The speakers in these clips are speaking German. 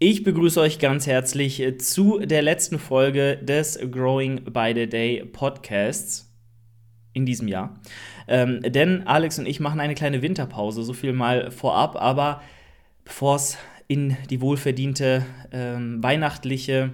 Ich begrüße euch ganz herzlich äh, zu der letzten Folge des Growing by the Day Podcasts in diesem Jahr. Ähm, denn Alex und ich machen eine kleine Winterpause, so viel mal vorab, aber bevor es in die wohlverdiente ähm, weihnachtliche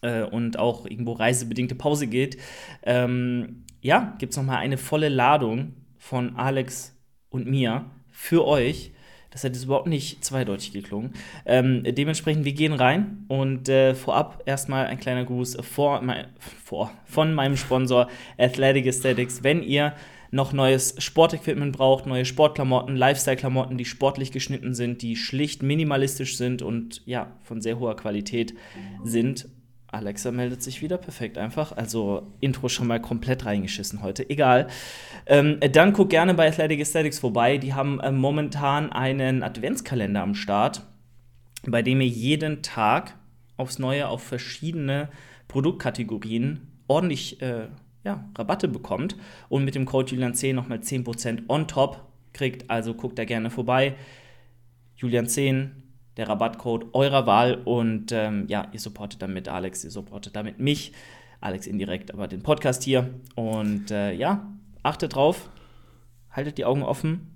äh, und auch irgendwo reisebedingte Pause geht, ähm, ja, gibt es nochmal eine volle Ladung von Alex und mir für euch. Das hat jetzt überhaupt nicht zweideutig geklungen. Ähm, dementsprechend, wir gehen rein und äh, vorab erstmal ein kleiner Gruß vor, mein, vor, von meinem Sponsor Athletic Aesthetics. Wenn ihr noch neues Sportequipment braucht, neue Sportklamotten, Lifestyle-Klamotten, die sportlich geschnitten sind, die schlicht minimalistisch sind und ja, von sehr hoher Qualität sind, Alexa meldet sich wieder perfekt einfach. Also Intro schon mal komplett reingeschissen heute. Egal. Ähm, dann guck gerne bei Athletic Aesthetics vorbei. Die haben äh, momentan einen Adventskalender am Start, bei dem ihr jeden Tag aufs Neue auf verschiedene Produktkategorien ordentlich äh, ja, Rabatte bekommt und mit dem Code Julian10 nochmal 10% on top kriegt. Also guckt da gerne vorbei. Julian10 der Rabattcode eurer Wahl und ähm, ja, ihr supportet damit Alex, ihr supportet damit mich, Alex indirekt, aber den Podcast hier und äh, ja, achtet drauf, haltet die Augen offen.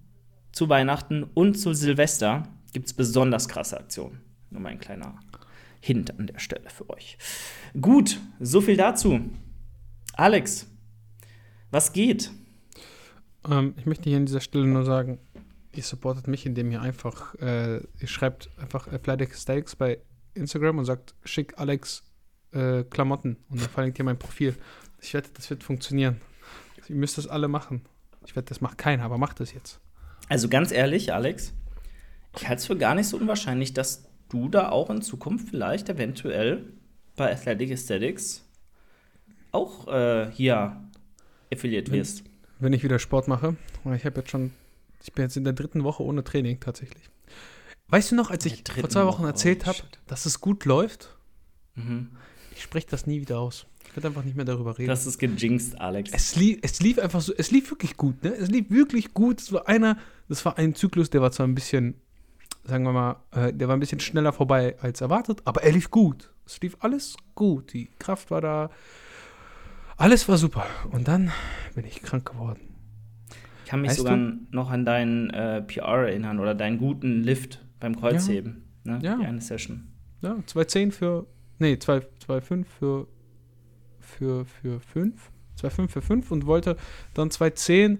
Zu Weihnachten und zu Silvester gibt es besonders krasse Aktionen. Nur mal ein kleiner Hint an der Stelle für euch. Gut, so viel dazu. Alex, was geht? Ähm, ich möchte hier an dieser Stelle nur sagen, ihr supportet mich, indem ihr einfach, äh, ihr schreibt einfach Athletic Steaks bei Instagram und sagt, schick Alex äh, Klamotten und dann verlinkt ihr mein Profil. Ich wette, das wird funktionieren. Ihr müsst das alle machen. Ich wette, das macht keiner, aber macht das jetzt. Also ganz ehrlich, Alex, ich halte es für gar nicht so unwahrscheinlich, dass du da auch in Zukunft vielleicht eventuell bei Athletic Aesthetics auch äh, hier affiliiert wirst. Wenn, wenn ich wieder Sport mache, ich habe jetzt schon ich bin jetzt in der dritten Woche ohne Training tatsächlich. Weißt du noch, als ich vor zwei Wochen erzählt oh, habe, dass es gut läuft? Mhm. Ich spreche das nie wieder aus. Ich werde einfach nicht mehr darüber reden. Das ist gejinxt, Alex. Es lief, es lief einfach so, es lief wirklich gut, ne? Es lief wirklich gut. Es war einer, das war ein Zyklus, der war zwar ein bisschen, sagen wir mal, äh, der war ein bisschen schneller vorbei als erwartet, aber er lief gut. Es lief alles gut. Die Kraft war da. Alles war super. Und dann bin ich krank geworden kann mich weißt sogar du? noch an deinen äh, PR erinnern oder deinen guten Lift beim Kreuzheben. Ja. Ne? ja. Die eine Session. Ja, 2,10 für. Nee, 2,5 für. Für, für 5. 2,5 für 5 und wollte dann 2,10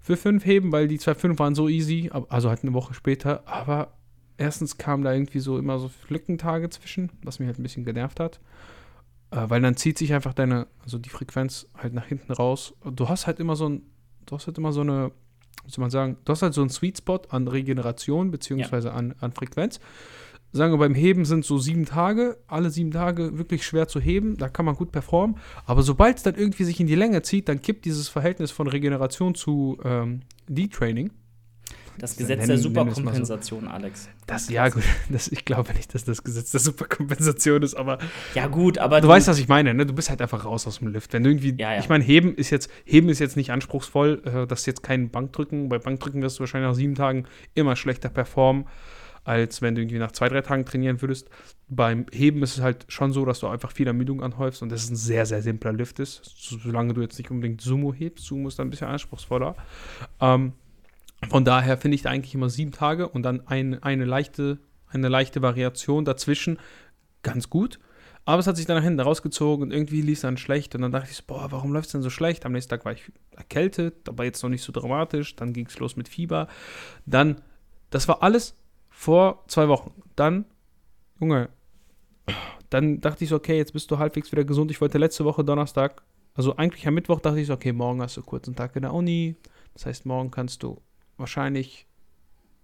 für 5 heben, weil die 2,5 waren so easy. Also halt eine Woche später. Aber erstens kamen da irgendwie so immer so Flickentage zwischen, was mich halt ein bisschen genervt hat. Äh, weil dann zieht sich einfach deine, also die Frequenz halt nach hinten raus. Du hast halt immer so ein du hast halt immer so eine, wie soll man sagen, du hast halt so einen Sweet Spot an Regeneration beziehungsweise ja. an, an Frequenz. Sagen wir, beim Heben sind so sieben Tage, alle sieben Tage wirklich schwer zu heben, da kann man gut performen. Aber sobald es dann irgendwie sich in die Länge zieht, dann kippt dieses Verhältnis von Regeneration zu ähm, Detraining. Das Gesetz nennen, der Superkompensation, so. Alex. Das, ja, gut, das, ich glaube nicht, dass das Gesetz der Superkompensation ist, aber. Ja, gut, aber. Du, du weißt, was ich meine, ne? Du bist halt einfach raus aus dem Lift. Wenn du irgendwie. Ja, ja. Ich meine, Heben ist jetzt, Heben ist jetzt nicht anspruchsvoll. Äh, das ist jetzt kein Bankdrücken. Bei Bankdrücken wirst du wahrscheinlich nach sieben Tagen immer schlechter performen, als wenn du irgendwie nach zwei, drei Tagen trainieren würdest. Beim Heben ist es halt schon so, dass du einfach viel Ermüdung anhäufst und das ist ein sehr, sehr simpler Lift ist. Solange du jetzt nicht unbedingt Sumo hebst. Sumo ist dann ein bisschen anspruchsvoller. Ähm, von daher finde ich eigentlich immer sieben Tage und dann ein, eine, leichte, eine leichte Variation dazwischen ganz gut. Aber es hat sich dann nach hinten rausgezogen und irgendwie lief es dann schlecht. Und dann dachte ich, so, boah, warum läuft es denn so schlecht? Am nächsten Tag war ich erkältet, aber jetzt noch nicht so dramatisch. Dann ging es los mit Fieber. Dann, das war alles vor zwei Wochen. Dann, Junge, dann dachte ich so, okay, jetzt bist du halbwegs wieder gesund. Ich wollte letzte Woche Donnerstag, also eigentlich am Mittwoch, dachte ich so, okay, morgen hast du kurz einen Tag in der Uni. Das heißt, morgen kannst du wahrscheinlich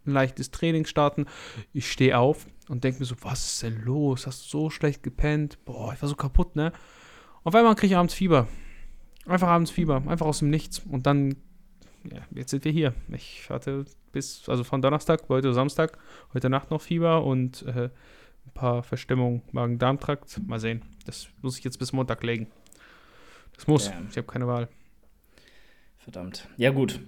ein leichtes Training starten. Ich stehe auf und denke mir so, was ist denn los? Hast du so schlecht gepennt? Boah, ich war so kaputt, ne? Auf einmal kriege ich abends Fieber. Einfach abends Fieber, einfach aus dem Nichts. Und dann, ja, jetzt sind wir hier. Ich hatte bis, also von Donnerstag, heute Samstag, heute Nacht noch Fieber und äh, ein paar Verstimmungen Magen-Darm-Trakt. Mal sehen. Das muss ich jetzt bis Montag legen. Das muss. Ja. Ich habe keine Wahl. Verdammt. Ja, gut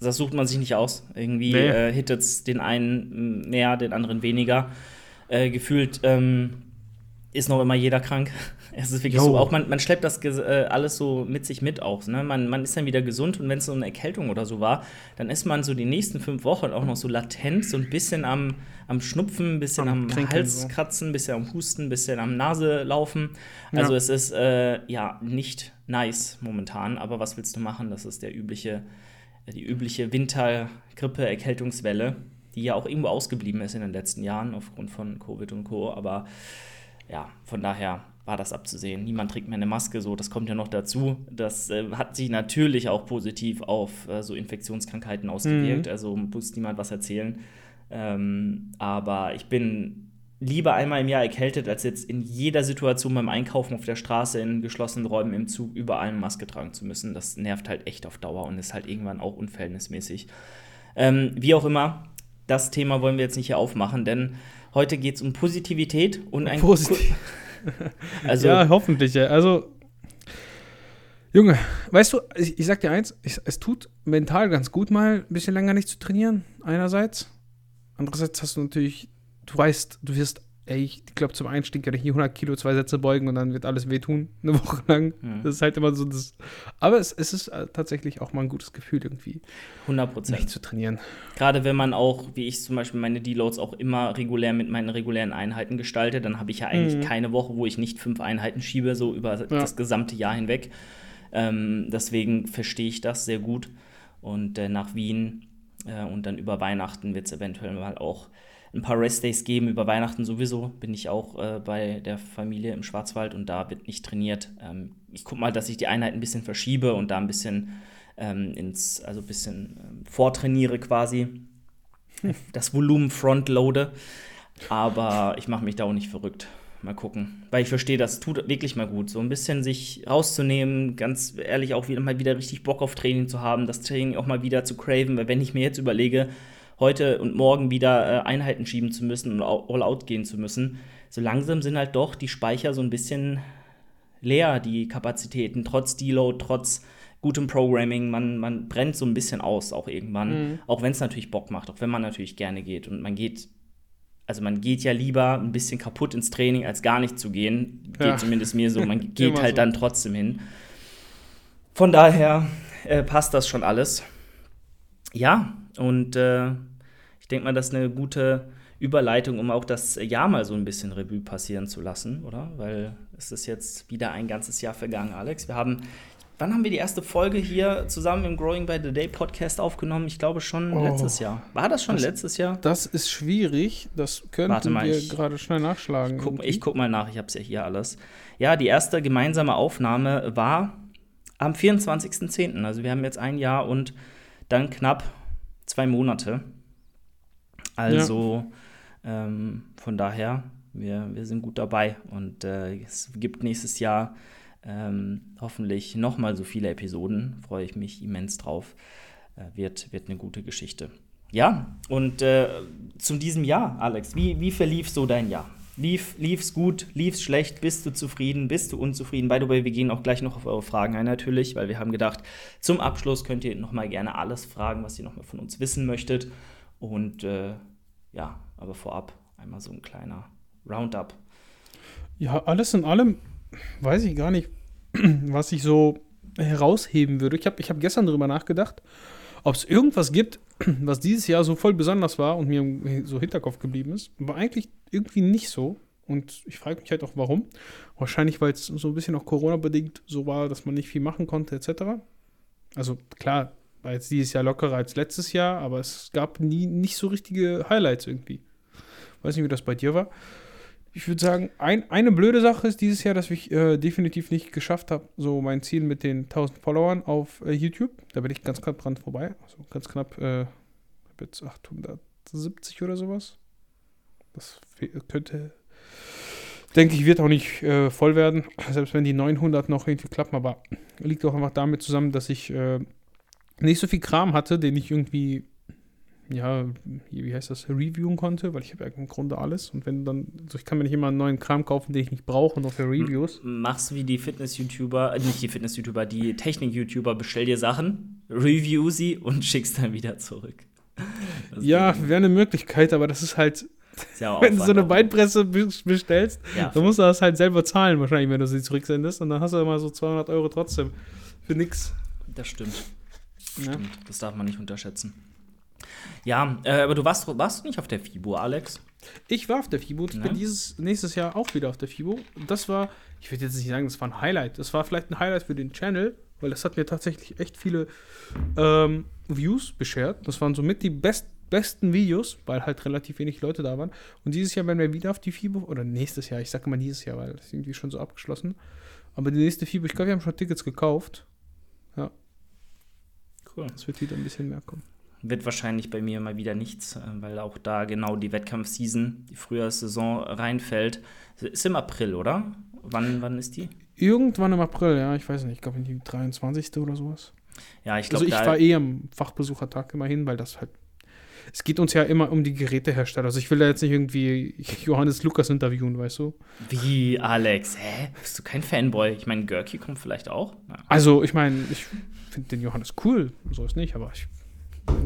das sucht man sich nicht aus. Irgendwie nee. äh, hittet es den einen mehr, den anderen weniger. Äh, gefühlt ähm, ist noch immer jeder krank. Es ist wirklich jo. so, auch man, man schleppt das äh, alles so mit sich mit auch. Ne? Man, man ist dann wieder gesund und wenn es so eine Erkältung oder so war, dann ist man so die nächsten fünf Wochen auch noch so latent, so ein bisschen am, am Schnupfen, ein bisschen am, am Hals so. kratzen, ein bisschen am Husten, ein bisschen am Nase laufen. Also ja. es ist äh, ja nicht nice momentan, aber was willst du machen? Das ist der übliche, die übliche Wintergrippe-Erkältungswelle, die ja auch irgendwo ausgeblieben ist in den letzten Jahren aufgrund von Covid und Co. Aber ja, von daher war das abzusehen. Niemand trägt mehr eine Maske, so das kommt ja noch dazu. Das äh, hat sich natürlich auch positiv auf äh, so Infektionskrankheiten ausgewirkt. Mhm. Also muss niemand was erzählen. Ähm, aber ich bin lieber einmal im Jahr erkältet, als jetzt in jeder Situation beim Einkaufen auf der Straße, in geschlossenen Räumen, im Zug, überall eine Maske tragen zu müssen. Das nervt halt echt auf Dauer und ist halt irgendwann auch unverhältnismäßig. Ähm, wie auch immer, das Thema wollen wir jetzt nicht hier aufmachen, denn heute geht es um Positivität und ein. Positiv. also, ja, hoffentlich. Ja. Also, Junge, weißt du, ich, ich sag dir eins, ich, es tut mental ganz gut, mal ein bisschen länger nicht zu trainieren, einerseits. Andererseits hast du natürlich, du weißt, du wirst ey, ich glaube, zum Einstieg kann ich hier 100 Kilo, zwei Sätze beugen und dann wird alles wehtun, eine Woche lang. Ja. Das ist halt immer so das. Aber es, es ist äh, tatsächlich auch mal ein gutes Gefühl, irgendwie 100 Prozent. Nicht zu trainieren. Gerade wenn man auch, wie ich zum Beispiel meine Deloads auch immer regulär mit meinen regulären Einheiten gestalte, dann habe ich ja eigentlich mhm. keine Woche, wo ich nicht fünf Einheiten schiebe, so über ja. das gesamte Jahr hinweg. Ähm, deswegen verstehe ich das sehr gut. Und äh, nach Wien äh, und dann über Weihnachten wird es eventuell mal auch ein paar Restdays geben. Über Weihnachten sowieso bin ich auch äh, bei der Familie im Schwarzwald und da wird nicht trainiert. Ähm, ich gucke mal, dass ich die Einheit ein bisschen verschiebe und da ein bisschen ähm, ins, also ein bisschen ähm, vortrainiere quasi. Das Volumen frontloade. Aber ich mache mich da auch nicht verrückt. Mal gucken. Weil ich verstehe, das tut wirklich mal gut. So ein bisschen sich rauszunehmen, ganz ehrlich auch wieder mal wieder richtig Bock auf Training zu haben, das Training auch mal wieder zu craven. Weil wenn ich mir jetzt überlege, heute und morgen wieder äh, Einheiten schieben zu müssen und all out gehen zu müssen. So langsam sind halt doch die Speicher so ein bisschen leer, die Kapazitäten, trotz Deload, trotz gutem Programming. Man, man brennt so ein bisschen aus auch irgendwann, mhm. auch wenn es natürlich Bock macht, auch wenn man natürlich gerne geht. Und man geht, also man geht ja lieber ein bisschen kaputt ins Training, als gar nicht zu gehen. Geht ja. zumindest mir so. Man geht halt so. dann trotzdem hin. Von daher äh, passt das schon alles. Ja, und äh, ich denke mal, das ist eine gute Überleitung, um auch das Jahr mal so ein bisschen Revue passieren zu lassen, oder? Weil es ist jetzt wieder ein ganzes Jahr vergangen, Alex. Wir haben, wann haben wir die erste Folge hier zusammen im Growing by the Day Podcast aufgenommen? Ich glaube schon oh, letztes Jahr. War das schon das, letztes Jahr? Das ist schwierig. Das könnten mal, wir gerade schnell nachschlagen. Ich guck, ich guck mal nach, ich habe es ja hier alles. Ja, die erste gemeinsame Aufnahme war am 24.10. Also wir haben jetzt ein Jahr und dann knapp zwei Monate. Also ja. ähm, von daher, wir, wir sind gut dabei und äh, es gibt nächstes Jahr ähm, hoffentlich nochmal so viele Episoden. Freue ich mich immens drauf. Äh, wird, wird eine gute Geschichte. Ja, und äh, zu diesem Jahr, Alex, wie, wie verlief so dein Jahr? Lief, lief's gut, lief's schlecht, bist du zufrieden, bist du unzufrieden? By the way, wir gehen auch gleich noch auf eure Fragen ein natürlich, weil wir haben gedacht, zum Abschluss könnt ihr nochmal gerne alles fragen, was ihr nochmal von uns wissen möchtet. Und äh, ja, aber vorab einmal so ein kleiner Roundup. Ja, alles in allem weiß ich gar nicht, was ich so herausheben würde. Ich habe ich hab gestern darüber nachgedacht, ob es irgendwas gibt, was dieses Jahr so voll besonders war und mir so Hinterkopf geblieben ist. War eigentlich irgendwie nicht so. Und ich frage mich halt auch, warum. Wahrscheinlich, weil es so ein bisschen auch Corona-bedingt so war, dass man nicht viel machen konnte, etc. Also klar, war jetzt dieses Jahr lockerer als letztes Jahr, aber es gab nie nicht so richtige Highlights irgendwie. Weiß nicht, wie das bei dir war ich würde sagen, ein, eine blöde Sache ist dieses Jahr, dass ich äh, definitiv nicht geschafft habe, so mein Ziel mit den 1000 Followern auf äh, YouTube. Da bin ich ganz knapp dran vorbei. Also ganz knapp, äh, jetzt 870 oder sowas. Das könnte, denke ich, wird auch nicht äh, voll werden. Selbst wenn die 900 noch irgendwie klappen. Aber liegt auch einfach damit zusammen, dass ich äh, nicht so viel Kram hatte, den ich irgendwie ja, wie heißt das, reviewen konnte, weil ich habe ja im Grunde alles. Und wenn dann, also ich kann mir nicht immer einen neuen Kram kaufen, den ich nicht brauche, nur für Reviews. Machst wie die Fitness-YouTuber, äh, nicht die Fitness-YouTuber, die Technik-YouTuber, bestell dir Sachen, review sie und schickst dann wieder zurück. Das ja, wäre eine Möglichkeit, aber das ist halt, Ja wenn du so eine Beinpresse bestellst, ja. dann musst du das halt selber zahlen, wahrscheinlich, wenn du sie zurücksendest. Und dann hast du immer so 200 Euro trotzdem für nix. Das stimmt. Ja. Stimmt. Das darf man nicht unterschätzen. Ja, äh, aber du warst, warst nicht auf der FIBO, Alex? Ich war auf der FIBO. Ich ja. bin dieses nächstes Jahr auch wieder auf der FIBO. Das war, ich würde jetzt nicht sagen, das war ein Highlight. Das war vielleicht ein Highlight für den Channel, weil das hat mir tatsächlich echt viele ähm, Views beschert. Das waren somit die best, besten Videos, weil halt relativ wenig Leute da waren. Und dieses Jahr werden wir wieder auf die FIBO, oder nächstes Jahr, ich sage immer dieses Jahr, weil das ist irgendwie schon so abgeschlossen. Aber die nächste FIBO, ich glaube, wir haben schon Tickets gekauft. Ja. Cool. Es wird wieder ein bisschen mehr kommen. Wird wahrscheinlich bei mir mal wieder nichts, äh, weil auch da genau die Wettkampfseason, die Frühjahrssaison reinfällt. Ist im April, oder? Wann, wann ist die? Irgendwann im April, ja, ich weiß nicht, ich glaube in die 23. oder sowas. Ja, ich glaube. Also ich war eh am Fachbesuchertag immerhin, weil das halt. Es geht uns ja immer um die Gerätehersteller. Also ich will da jetzt nicht irgendwie Johannes Lukas interviewen, weißt du? Wie, Alex? Hä? Bist du kein Fanboy? Ich meine, Görki kommt vielleicht auch. Ja. Also, ich meine, ich finde den Johannes cool, so ist nicht, aber ich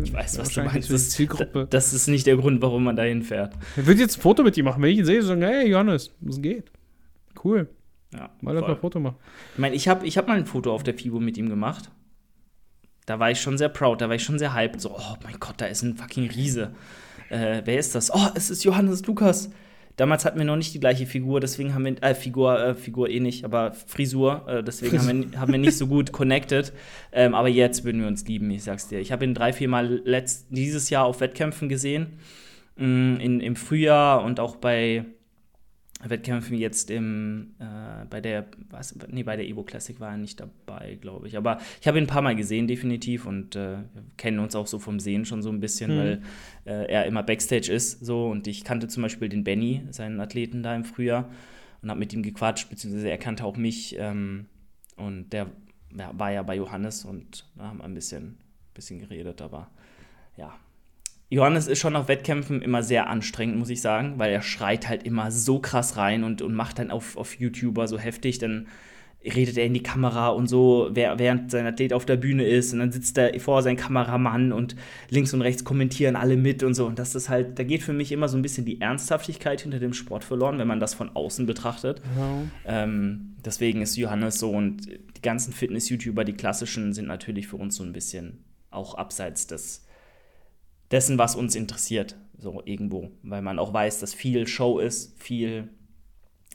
ich weiß, was du meinst. Das, Zielgruppe. das ist nicht der Grund, warum man dahin fährt. Ich würde jetzt ein Foto mit ihm machen. Wenn ich ihn sehe, sagen, hey, Johannes, was geht? Cool. Ja, mal ein Foto machen. Ich meine, ich habe ich hab mal ein Foto auf der FIBO mit ihm gemacht. Da war ich schon sehr proud, da war ich schon sehr hyped. So, oh mein Gott, da ist ein fucking Riese. Äh, wer ist das? Oh, es ist Johannes Lukas. Damals hatten wir noch nicht die gleiche Figur, deswegen haben wir, äh, Figur, äh, Figur eh nicht, aber Frisur, äh, deswegen haben wir, haben wir nicht so gut connected. Ähm, aber jetzt würden wir uns lieben, ich sag's dir. Ich habe ihn drei, vier Mal letzt, dieses Jahr auf Wettkämpfen gesehen, mh, mm, in, im Frühjahr und auch bei Wettkämpfen jetzt im, äh, bei der, was, nee, bei der Evo Classic war er nicht dabei, glaube ich. Aber ich habe ihn ein paar Mal gesehen, definitiv, und äh, kennen uns auch so vom Sehen schon so ein bisschen, mhm. weil äh, er immer Backstage ist. So, und ich kannte zum Beispiel den Benny, seinen Athleten da im Frühjahr, und habe mit ihm gequatscht, beziehungsweise er kannte auch mich. Ähm, und der ja, war ja bei Johannes und da haben wir ein bisschen, bisschen geredet, aber ja, Johannes ist schon auf Wettkämpfen immer sehr anstrengend, muss ich sagen, weil er schreit halt immer so krass rein und, und macht dann auf, auf YouTuber so heftig, dann redet er in die Kamera und so, während sein Athlet auf der Bühne ist und dann sitzt er vor seinem Kameramann und links und rechts kommentieren alle mit und so und das ist halt, da geht für mich immer so ein bisschen die Ernsthaftigkeit hinter dem Sport verloren, wenn man das von außen betrachtet. Ja. Ähm, deswegen ist Johannes so und die ganzen Fitness-YouTuber, die klassischen, sind natürlich für uns so ein bisschen auch abseits des dessen, was uns interessiert, so irgendwo. Weil man auch weiß, dass viel Show ist, viel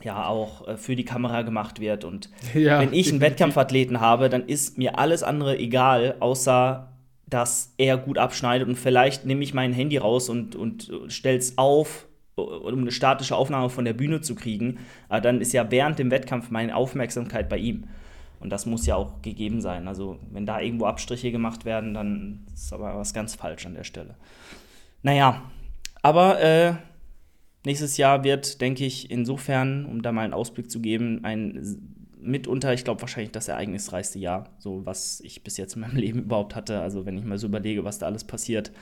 ja auch äh, für die Kamera gemacht wird. Und ja, wenn ich einen Wettkampfathleten habe, dann ist mir alles andere egal, außer dass er gut abschneidet. Und vielleicht nehme ich mein Handy raus und, und es auf, um eine statische Aufnahme von der Bühne zu kriegen. Aber dann ist ja während dem Wettkampf meine Aufmerksamkeit bei ihm. Und das muss ja auch gegeben sein. Also wenn da irgendwo Abstriche gemacht werden, dann ist aber was ganz falsch an der Stelle. Naja, aber äh, nächstes Jahr wird, denke ich, insofern, um da mal einen Ausblick zu geben, ein mitunter, ich glaube, wahrscheinlich das ereignisreichste Jahr, so was ich bis jetzt in meinem Leben überhaupt hatte. Also wenn ich mal so überlege, was da alles passiert.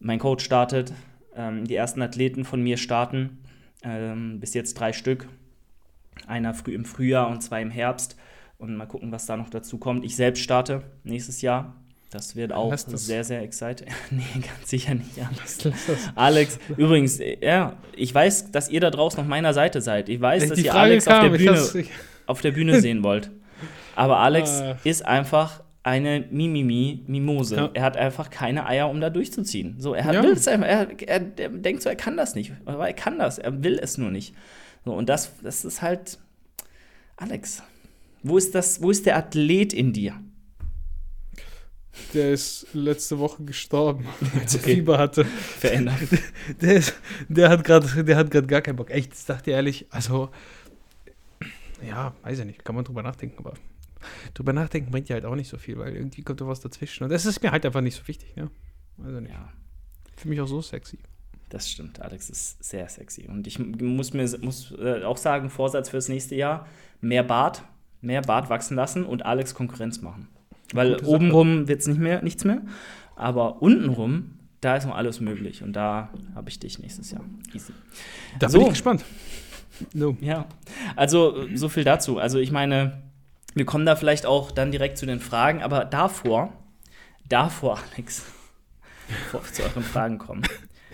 Mein Coach startet, ähm, die ersten Athleten von mir starten, ähm, bis jetzt drei Stück. Einer früh im Frühjahr und zwei im Herbst. Und mal gucken, was da noch dazu kommt. Ich selbst starte nächstes Jahr. Das wird auch sehr, sehr exciting. nee, ganz sicher nicht. Lass Alex, übrigens, ja, ich weiß, dass ihr da draußen auf meiner Seite seid. Ich weiß, dass ihr Frage Alex kam, auf, der Bühne, auf der Bühne sehen wollt. Aber Alex ah. ist einfach eine Mimimi, Mimose. Ja. Er hat einfach keine Eier, um da durchzuziehen. So, er hat, ja. will es einfach, er, er, er, denkt so, er kann das nicht. Aber er kann das, er will es nur nicht. So, und das, das ist halt Alex. Wo ist, das, wo ist der Athlet in dir? Der ist letzte Woche gestorben, als er okay. Fieber hatte. Verändert. Der, ist, der hat gerade gar keinen Bock. Echt, das dachte ich ehrlich. Also, ja, weiß ich nicht. Kann man drüber nachdenken, aber drüber nachdenken bringt ja halt auch nicht so viel, weil irgendwie kommt da was dazwischen. Und das ist mir halt einfach nicht so wichtig, ne? Also nicht. Ja. Für mich auch so sexy. Das stimmt, Alex ist sehr sexy. Und ich muss mir muss, äh, auch sagen, Vorsatz fürs nächste Jahr, mehr Bart, mehr Bart wachsen lassen und Alex Konkurrenz machen. Weil obenrum wird es nicht mehr, nichts mehr. Aber untenrum, da ist noch alles möglich. Und da habe ich dich nächstes Jahr. Easy. Da so. bin ich gespannt. No. Ja, also so viel dazu. Also ich meine, wir kommen da vielleicht auch dann direkt zu den Fragen, aber davor, davor, Alex, bevor wir zu euren Fragen kommen,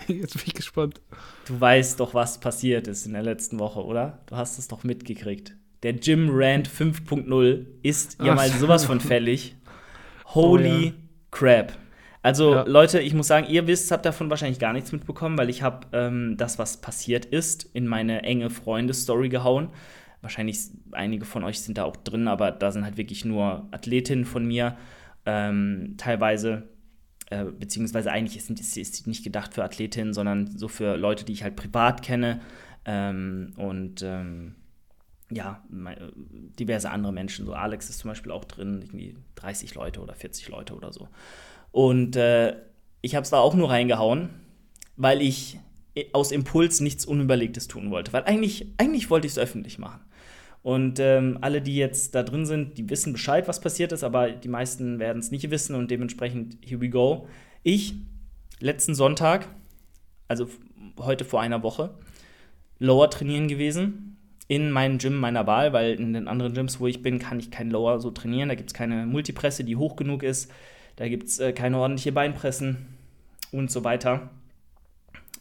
Jetzt bin ich gespannt. Du weißt doch, was passiert ist in der letzten Woche, oder? Du hast es doch mitgekriegt. Der Jim Rand 5.0 ist ja mal sowas von fällig. Holy oh, ja. crap. Also, ja. Leute, ich muss sagen, ihr wisst, habt davon wahrscheinlich gar nichts mitbekommen, weil ich habe ähm, das, was passiert ist, in meine enge Freundes-Story gehauen. Wahrscheinlich einige von euch sind da auch drin, aber da sind halt wirklich nur Athletinnen von mir. Ähm, teilweise, äh, beziehungsweise eigentlich ist, ist, ist nicht gedacht für Athletinnen, sondern so für Leute, die ich halt privat kenne. Ähm, und ähm, ja, diverse andere Menschen. So Alex ist zum Beispiel auch drin, irgendwie 30 Leute oder 40 Leute oder so. Und äh, ich habe es da auch nur reingehauen, weil ich aus Impuls nichts Unüberlegtes tun wollte. Weil eigentlich, eigentlich wollte ich es öffentlich machen. Und ähm, alle, die jetzt da drin sind, die wissen Bescheid, was passiert ist, aber die meisten werden es nicht wissen und dementsprechend, here we go. Ich, letzten Sonntag, also heute vor einer Woche, Lower trainieren gewesen in meinem Gym meiner Wahl, weil in den anderen Gyms, wo ich bin, kann ich kein Lower so trainieren. Da gibt es keine Multipresse, die hoch genug ist. Da gibt es äh, keine ordentliche Beinpressen und so weiter.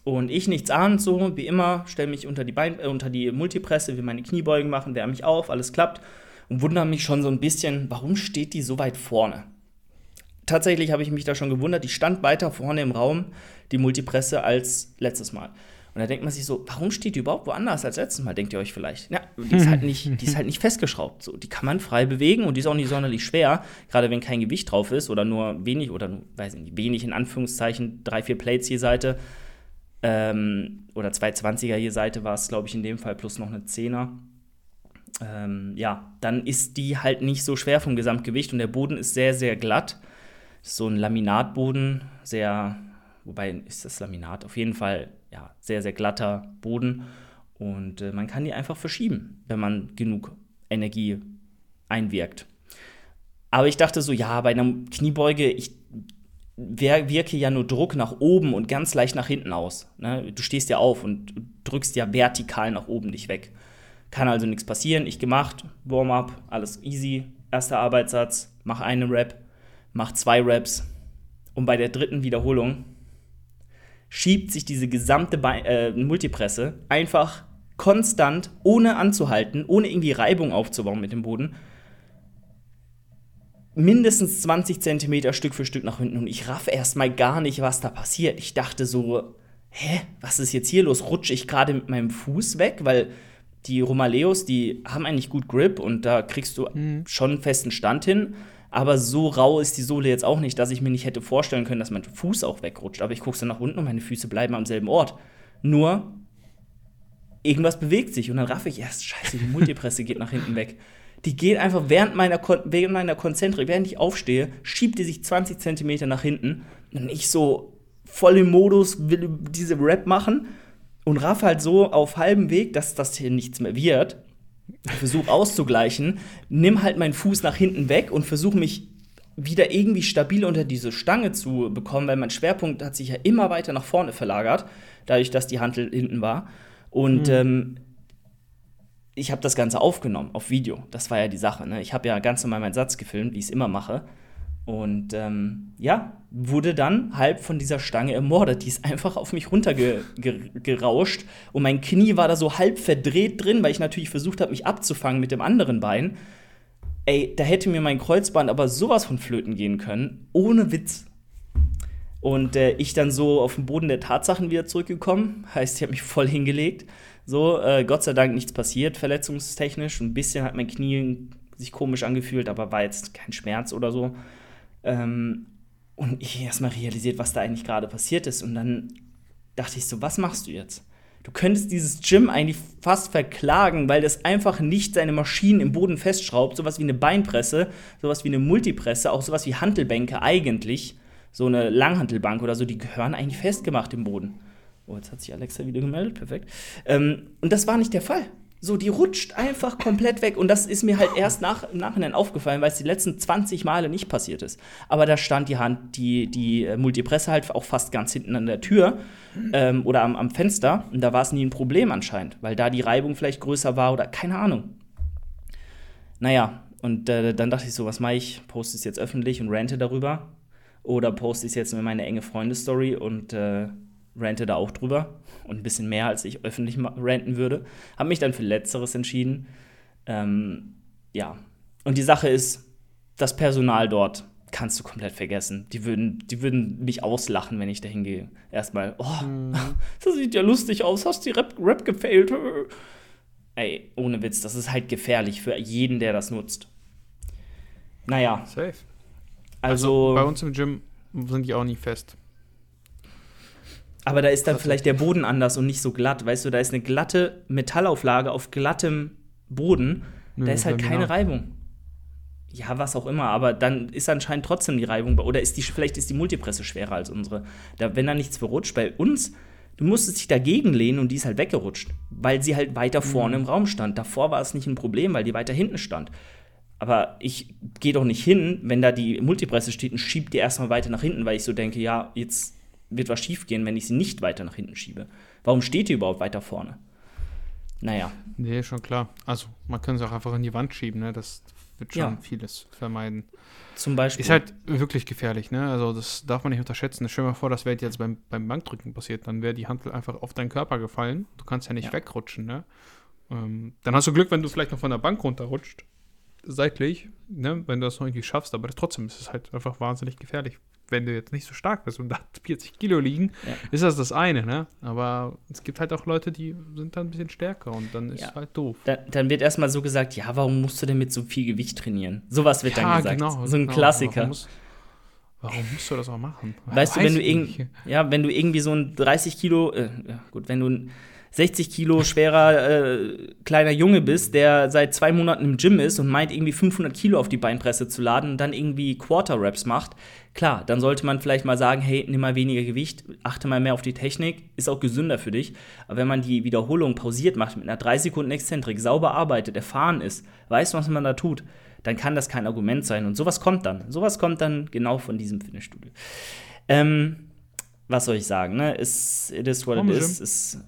Und ich nichts ahnend, so wie immer, stelle mich unter die, Bein, äh, unter die Multipresse, will meine Kniebeugen machen, wärme mich auf, alles klappt und wundere mich schon so ein bisschen, warum steht die so weit vorne? Tatsächlich habe ich mich da schon gewundert, die stand weiter vorne im Raum, die Multipresse, als letztes Mal. Und da denkt man sich so, warum steht die überhaupt woanders als letztes Mal, denkt ihr euch vielleicht. Ja, die ist halt nicht, die ist halt nicht festgeschraubt. So, die kann man frei bewegen und die ist auch nicht sonderlich schwer, gerade wenn kein Gewicht drauf ist oder nur wenig oder weiß nicht, wenig in Anführungszeichen, drei, vier Plates je Seite. Ähm, oder 220er je Seite war es, glaube ich, in dem Fall, plus noch eine 10er. Ähm, ja, dann ist die halt nicht so schwer vom Gesamtgewicht und der Boden ist sehr, sehr glatt. So ein Laminatboden, sehr, wobei ist das Laminat? Auf jeden Fall ja, sehr, sehr glatter Boden. Und äh, man kann die einfach verschieben, wenn man genug Energie einwirkt. Aber ich dachte so, ja, bei einer Kniebeuge, ich wirke ja nur Druck nach oben und ganz leicht nach hinten aus. Ne? Du stehst ja auf und drückst ja vertikal nach oben nicht weg. Kann also nichts passieren. Ich gemacht, Warm-up, alles easy. Erster Arbeitssatz, mach eine Rap, mach zwei Raps. Und bei der dritten Wiederholung schiebt sich diese gesamte Be äh, Multipresse einfach konstant, ohne anzuhalten, ohne irgendwie Reibung aufzubauen mit dem Boden, mindestens 20 Zentimeter Stück für Stück nach hinten. Und ich raff erstmal gar nicht, was da passiert. Ich dachte so, hä, was ist jetzt hier los? Rutsche ich gerade mit meinem Fuß weg? Weil die Romaleos, die haben eigentlich gut Grip und da kriegst du mhm. schon einen festen Stand hin. Aber so rau ist die Sohle jetzt auch nicht, dass ich mir nicht hätte vorstellen können, dass mein Fuß auch wegrutscht. Aber ich gucke so nach unten und meine Füße bleiben am selben Ort. Nur irgendwas bewegt sich und dann raff ich erst, scheiße, die Multipresse geht nach hinten weg. Die geht einfach während meiner, während meiner Konzentrik, während ich aufstehe, schiebt die sich 20 Zentimeter nach hinten. Und ich so voll im Modus will diese Rap machen und raff halt so auf halbem Weg, dass das hier nichts mehr wird versuche auszugleichen, nimm halt meinen Fuß nach hinten weg und versuche mich wieder irgendwie stabil unter diese Stange zu bekommen, weil mein Schwerpunkt hat sich ja immer weiter nach vorne verlagert, dadurch, dass die Handel hinten war. Und mhm. ähm, ich habe das Ganze aufgenommen auf Video. Das war ja die Sache. Ne? Ich habe ja ganz normal meinen Satz gefilmt, wie ich es immer mache. Und ähm, ja, wurde dann halb von dieser Stange ermordet. Die ist einfach auf mich runtergerauscht. Und mein Knie war da so halb verdreht drin, weil ich natürlich versucht habe, mich abzufangen mit dem anderen Bein. Ey, da hätte mir mein Kreuzband aber sowas von flöten gehen können. Ohne Witz. Und äh, ich dann so auf den Boden der Tatsachen wieder zurückgekommen. Heißt, ich habe mich voll hingelegt. So, äh, Gott sei Dank nichts passiert, verletzungstechnisch. Ein bisschen hat mein Knie sich komisch angefühlt, aber war jetzt kein Schmerz oder so. Ähm, und ich erstmal realisiert, was da eigentlich gerade passiert ist. Und dann dachte ich so, was machst du jetzt? Du könntest dieses Gym eigentlich fast verklagen, weil das einfach nicht seine Maschinen im Boden festschraubt. Sowas wie eine Beinpresse, sowas wie eine Multipresse, auch sowas wie Handelbänke eigentlich. So eine Langhantelbank oder so, die gehören eigentlich festgemacht im Boden. Oh, jetzt hat sich Alexa wieder gemeldet, perfekt. Ähm, und das war nicht der Fall. So, die rutscht einfach komplett weg. Und das ist mir halt erst nach, im Nachhinein aufgefallen, weil es die letzten 20 Male nicht passiert ist. Aber da stand die Hand, die, die äh, Multipresse halt auch fast ganz hinten an der Tür ähm, oder am, am Fenster. Und da war es nie ein Problem anscheinend, weil da die Reibung vielleicht größer war oder keine Ahnung. Naja, und äh, dann dachte ich so, was mache ich? Poste es jetzt öffentlich und rante darüber? Oder poste es jetzt in meine enge Freundestory und äh, rante da auch drüber und ein bisschen mehr, als ich öffentlich ranten würde. Habe mich dann für Letzteres entschieden. Ähm, ja. Und die Sache ist, das Personal dort kannst du komplett vergessen. Die würden, die würden mich auslachen, wenn ich da hingehe. Erstmal, oh, mhm. das sieht ja lustig aus, hast die Rap, Rap gefailt. Ey, ohne Witz, das ist halt gefährlich für jeden, der das nutzt. Naja. Safe. Also, also bei uns im Gym sind die auch nie fest. Aber da ist dann vielleicht der Boden anders und nicht so glatt. Weißt du, da ist eine glatte Metallauflage auf glattem Boden. Nö, da ist halt keine Reibung. Ja, was auch immer, aber dann ist anscheinend trotzdem die Reibung. Oder ist die, vielleicht ist die Multipresse schwerer als unsere. Da, wenn da nichts verrutscht, bei uns, du musstest dich dagegen lehnen und die ist halt weggerutscht, weil sie halt weiter vorne mhm. im Raum stand. Davor war es nicht ein Problem, weil die weiter hinten stand. Aber ich gehe doch nicht hin, wenn da die Multipresse steht und schieb die erstmal weiter nach hinten, weil ich so denke, ja, jetzt wird was schief gehen, wenn ich sie nicht weiter nach hinten schiebe. Warum steht die überhaupt weiter vorne? Naja. Nee, schon klar. Also, man kann sie auch einfach in die Wand schieben, ne? Das wird schon ja. vieles vermeiden. Zum Beispiel. Ist halt wirklich gefährlich, ne? Also, das darf man nicht unterschätzen. Stell dir mal vor, das wäre jetzt beim, beim Bankdrücken passiert. Dann wäre die Hand einfach auf deinen Körper gefallen. Du kannst ja nicht ja. wegrutschen, ne? Ähm, dann hast du Glück, wenn du vielleicht noch von der Bank runterrutscht. Seitlich, ne? Wenn du das noch irgendwie schaffst. Aber trotzdem ist es halt einfach wahnsinnig gefährlich wenn du jetzt nicht so stark bist und da 40 Kilo liegen, ja. ist das das eine, ne? Aber es gibt halt auch Leute, die sind dann ein bisschen stärker und dann ist ja. halt doof. Da, dann wird erstmal so gesagt, ja, warum musst du denn mit so viel Gewicht trainieren? Sowas wird ja, dann gesagt. Genau, so ein genau. Klassiker. Warum musst, warum musst, du das auch machen? Weißt Weiß du, wenn du, irgend, ja, wenn du irgendwie so ein 30 Kilo, äh, gut, wenn du ein 60 Kilo schwerer äh, kleiner Junge bist, der seit zwei Monaten im Gym ist und meint, irgendwie 500 Kilo auf die Beinpresse zu laden und dann irgendwie Quarter-Raps macht, klar, dann sollte man vielleicht mal sagen, hey, nimm mal weniger Gewicht, achte mal mehr auf die Technik, ist auch gesünder für dich. Aber wenn man die Wiederholung pausiert macht, mit einer 3 Sekunden Exzentrik, sauber arbeitet, erfahren ist, weiß, was man da tut, dann kann das kein Argument sein. Und sowas kommt dann. Sowas kommt dann genau von diesem Fitnessstudio. Ähm, was soll ich sagen, ne? Is, it is what it is. is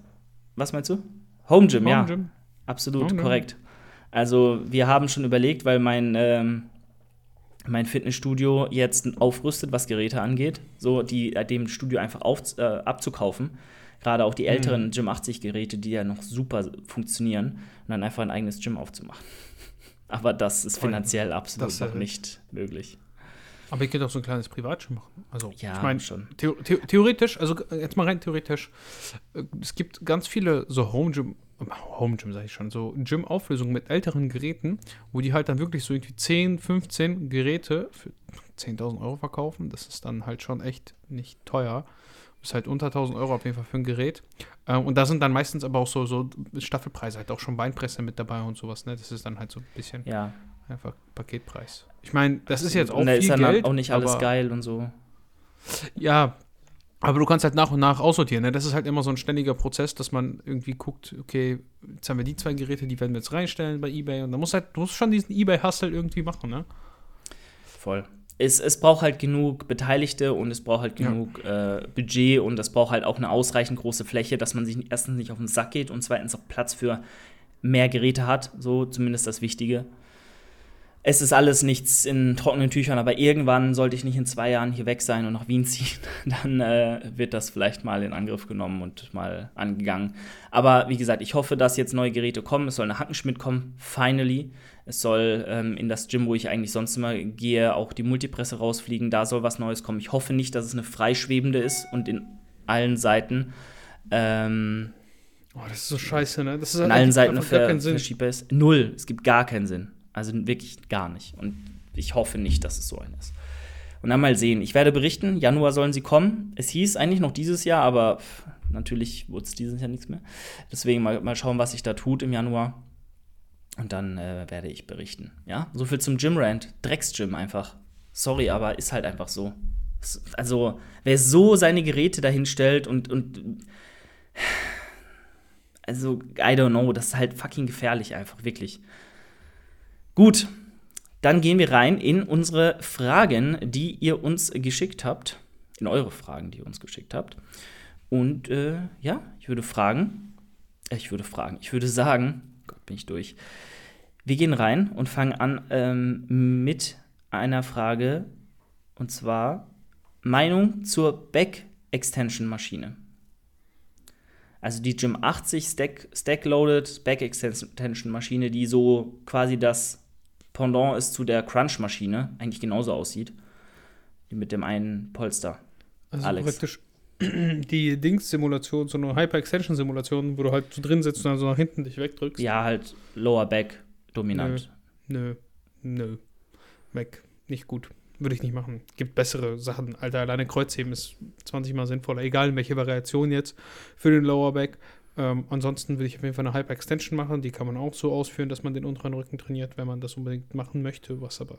was meinst du? Home Gym, Home ja. Gym. Absolut, Home korrekt. Also, wir haben schon überlegt, weil mein, ähm, mein Fitnessstudio jetzt aufrüstet, was Geräte angeht, so die äh, dem Studio einfach auf, äh, abzukaufen. Gerade auch die älteren mhm. Gym 80 Geräte, die ja noch super funktionieren, und dann einfach ein eigenes Gym aufzumachen. Aber das ist finanziell absolut noch nicht möglich. Aber ich könnte auch so ein kleines Privatgym machen. Also, ja, ich meine, schon. The the theoretisch, also jetzt mal rein theoretisch, äh, es gibt ganz viele so Home Gym, Home Gym sage ich schon, so Gym-Auflösungen mit älteren Geräten, wo die halt dann wirklich so irgendwie 10, 15 Geräte für 10.000 Euro verkaufen. Das ist dann halt schon echt nicht teuer. Ist halt unter 1000 Euro auf jeden Fall für ein Gerät. Ähm, und da sind dann meistens aber auch so, so Staffelpreise, halt auch schon Beinpresse mit dabei und sowas. Ne? Das ist dann halt so ein bisschen ja. einfach Paketpreis. Ich meine, das ist jetzt auch und viel ist dann Geld, auch nicht alles geil und so. Ja, aber du kannst halt nach und nach aussortieren. Ne? Das ist halt immer so ein ständiger Prozess, dass man irgendwie guckt, okay, jetzt haben wir die zwei Geräte, die werden wir jetzt reinstellen bei eBay. Und dann musst halt, du musst schon diesen eBay-Hustle irgendwie machen, ne? Voll. Es, es braucht halt genug Beteiligte und es braucht halt genug ja. äh, Budget und es braucht halt auch eine ausreichend große Fläche, dass man sich erstens nicht auf den Sack geht und zweitens auch Platz für mehr Geräte hat. So zumindest das Wichtige es ist alles nichts in trockenen Tüchern, aber irgendwann sollte ich nicht in zwei Jahren hier weg sein und nach Wien ziehen, dann äh, wird das vielleicht mal in Angriff genommen und mal angegangen. Aber wie gesagt, ich hoffe, dass jetzt neue Geräte kommen. Es soll eine Hackenschmidt kommen, finally. Es soll ähm, in das Gym, wo ich eigentlich sonst immer gehe, auch die Multipresse rausfliegen. Da soll was Neues kommen. Ich hoffe nicht, dass es eine freischwebende ist und in allen Seiten. Ähm, oh, das ist so scheiße, ne? Das ist in allen Seiten ver verschiebbar ist. Null. Es gibt gar keinen Sinn. Also wirklich gar nicht. Und ich hoffe nicht, dass es so ein ist. Und dann mal sehen. Ich werde berichten, Januar sollen sie kommen. Es hieß eigentlich noch dieses Jahr, aber pff, natürlich wurde es dieses Jahr nichts mehr. Deswegen mal, mal schauen, was sich da tut im Januar. Und dann äh, werde ich berichten. Ja, so viel zum Gym-Rant. Drecks-Gym einfach. Sorry, aber ist halt einfach so. Also, wer so seine Geräte dahinstellt und, und also, I don't know, das ist halt fucking gefährlich einfach, wirklich. Gut, dann gehen wir rein in unsere Fragen, die ihr uns geschickt habt. In eure Fragen, die ihr uns geschickt habt. Und äh, ja, ich würde fragen, äh, ich würde fragen, ich würde sagen, Gott, bin ich durch. Wir gehen rein und fangen an ähm, mit einer Frage, und zwar Meinung zur Back-Extension-Maschine. Also die Gym 80 Stack, Stack Loaded Back Extension Maschine, die so quasi das Pendant ist zu der Crunch Maschine, eigentlich genauso aussieht. Die mit dem einen Polster. Also Alex. praktisch die Dings-Simulation, so eine Hyper-Extension-Simulation, wo du halt so drin sitzt und dann so nach hinten dich wegdrückst. Ja, halt Lower Back dominant. Nö, nö, nö. Weg. Nicht gut. Würde ich nicht machen. Gibt bessere Sachen. Alter, alleine Kreuzheben ist 20 Mal sinnvoller. Egal in welche Variation jetzt für den Lower Back. Ähm, ansonsten würde ich auf jeden Fall eine Hyper Extension machen. Die kann man auch so ausführen, dass man den unteren Rücken trainiert, wenn man das unbedingt machen möchte. Was aber.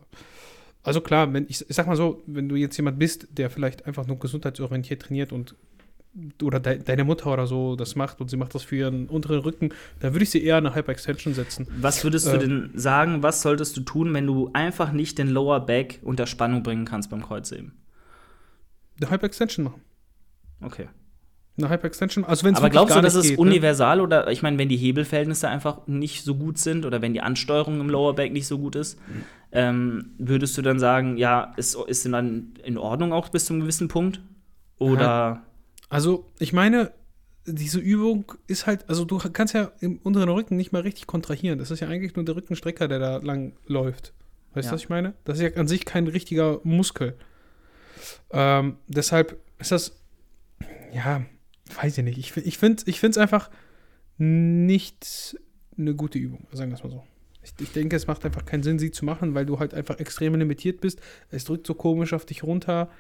Also klar, wenn ich, ich sag mal so, wenn du jetzt jemand bist, der vielleicht einfach nur gesundheitsorientiert trainiert und oder de deine Mutter oder so das macht und sie macht das für ihren unteren Rücken, dann würde ich sie eher eine Hyper-Extension setzen. Was würdest du äh, denn sagen, was solltest du tun, wenn du einfach nicht den Lower Back unter Spannung bringen kannst beim Kreuzheben? Eine Hyper-Extension machen. Okay. Eine Hyper-Extension, also wenn es Aber glaubst du, das ist geht, ne? universal ne? oder ich meine, wenn die Hebelverhältnisse einfach nicht so gut sind oder wenn die Ansteuerung im Lower Back nicht so gut ist, mhm. ähm, würdest du dann sagen, ja, ist, ist dann in Ordnung auch bis zu einem gewissen Punkt? Oder. Ja also, ich meine, diese Übung ist halt, also du kannst ja im unteren Rücken nicht mal richtig kontrahieren. Das ist ja eigentlich nur der Rückenstrecker, der da lang läuft. Weißt du, ja. was ich meine? Das ist ja an sich kein richtiger Muskel. Ähm, deshalb ist das, ja, weiß ich nicht. Ich, ich finde es einfach nicht eine gute Übung, sagen wir es mal so. Ich, ich, denke, es macht einfach keinen Sinn, sie zu machen, weil du halt einfach extrem limitiert bist. Es drückt so komisch auf dich runter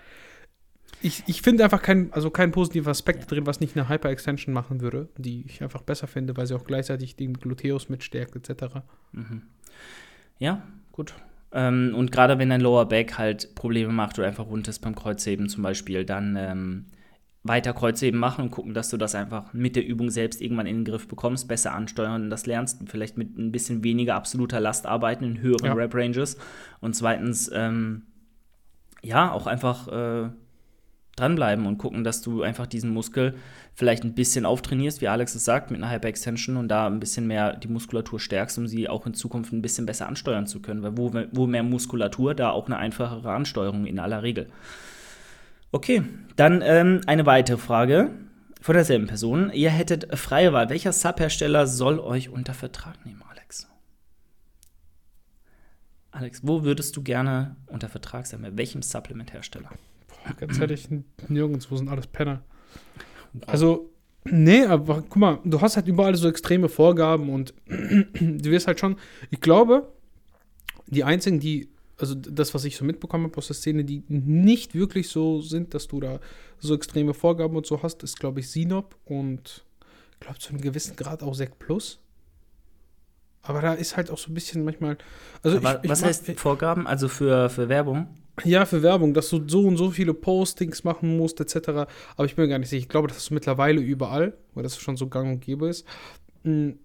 ich, ich finde einfach keinen also kein positiven Aspekt ja. drin, was nicht eine Hyper-Extension machen würde, die ich einfach besser finde, weil sie auch gleichzeitig den Gluteus mitstärkt, etc. Mhm. Ja, gut. Ähm, und gerade wenn dein Lower Back halt Probleme macht oder einfach rund ist beim Kreuzheben zum Beispiel, dann ähm, weiter Kreuzheben machen und gucken, dass du das einfach mit der Übung selbst irgendwann in den Griff bekommst, besser ansteuern und das lernst. Vielleicht mit ein bisschen weniger absoluter Last arbeiten in höheren ja. Rap-Ranges. Und zweitens, ähm, ja, auch einfach äh, dranbleiben und gucken, dass du einfach diesen Muskel vielleicht ein bisschen auftrainierst, wie Alex es sagt, mit einer Hyperextension und da ein bisschen mehr die Muskulatur stärkst, um sie auch in Zukunft ein bisschen besser ansteuern zu können. Weil wo, wo mehr Muskulatur, da auch eine einfachere Ansteuerung in aller Regel. Okay, dann ähm, eine weitere Frage von derselben Person. Ihr hättet freie Wahl. Welcher Sub-Hersteller soll euch unter Vertrag nehmen, Alex? Alex, wo würdest du gerne unter Vertrag sein? Bei welchem Supplement-Hersteller? Ganz ehrlich, nirgendwo sind alles Penner. Also, nee, aber guck mal, du hast halt überall so extreme Vorgaben und du wirst halt schon, ich glaube, die einzigen, die, also das, was ich so mitbekommen habe aus der Szene, die nicht wirklich so sind, dass du da so extreme Vorgaben und so hast, ist, glaube ich, Sinop und, glaube zu einem gewissen Grad auch Sek Plus. Aber da ist halt auch so ein bisschen manchmal. Also ich, ich was heißt Vorgaben? Also für, für Werbung? Ja, für Werbung, dass du so und so viele Postings machen musst, etc. Aber ich bin mir gar nicht sicher. Ich glaube, das ist mittlerweile überall, weil das schon so gang und gäbe ist.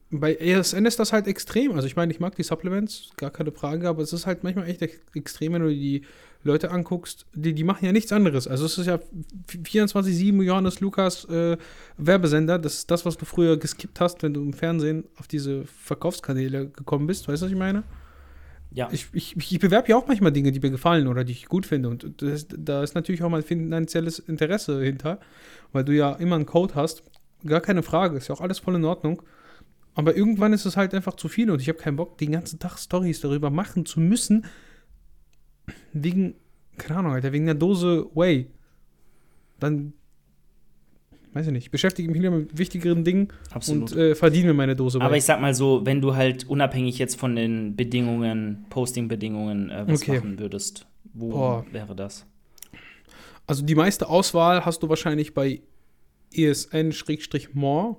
Bei ESN ist das halt extrem. Also ich meine, ich mag die Supplements, gar keine Frage, aber es ist halt manchmal echt extrem, wenn du die Leute anguckst, die, die machen ja nichts anderes. Also es ist ja 24-7 Johannes Lukas äh, Werbesender. Das ist das, was du früher geskippt hast, wenn du im Fernsehen auf diese Verkaufskanäle gekommen bist. Weißt du, was ich meine? Ja. Ich, ich, ich bewerbe ja auch manchmal Dinge, die mir gefallen oder die ich gut finde. Und das, da ist natürlich auch mal finanzielles Interesse hinter, weil du ja immer einen Code hast. Gar keine Frage, ist ja auch alles voll in Ordnung. Aber irgendwann ist es halt einfach zu viel und ich habe keinen Bock, den ganzen Tag Stories darüber machen zu müssen. Wegen, keine Ahnung, Alter, wegen einer Dose Whey. Dann weiß ich nicht, beschäftige mich lieber mit wichtigeren Dingen Absolut. und äh, verdiene meine Dose. Aber ich sag mal so, wenn du halt unabhängig jetzt von den Bedingungen, Posting-Bedingungen, äh, was okay. machen würdest, wo Boah. wäre das? Also die meiste Auswahl hast du wahrscheinlich bei ESN-More,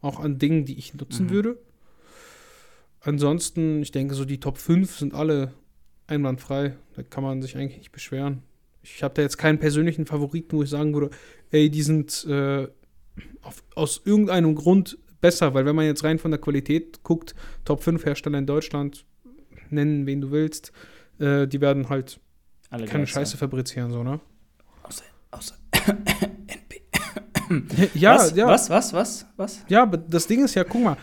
auch an Dingen, die ich nutzen mhm. würde. Ansonsten, ich denke, so die Top 5 sind alle einwandfrei. Da kann man sich eigentlich nicht beschweren. Ich habe da jetzt keinen persönlichen Favoriten, wo ich sagen würde, ey, die sind äh, auf, aus irgendeinem Grund besser, weil wenn man jetzt rein von der Qualität guckt, Top 5 Hersteller in Deutschland, nennen wen du willst, äh, die werden halt Alle keine Scheiße fabrizieren, so, ne? Außer, außer. Ja, was, ja. Was, was, was, was? Ja, aber das Ding ist ja, guck mal,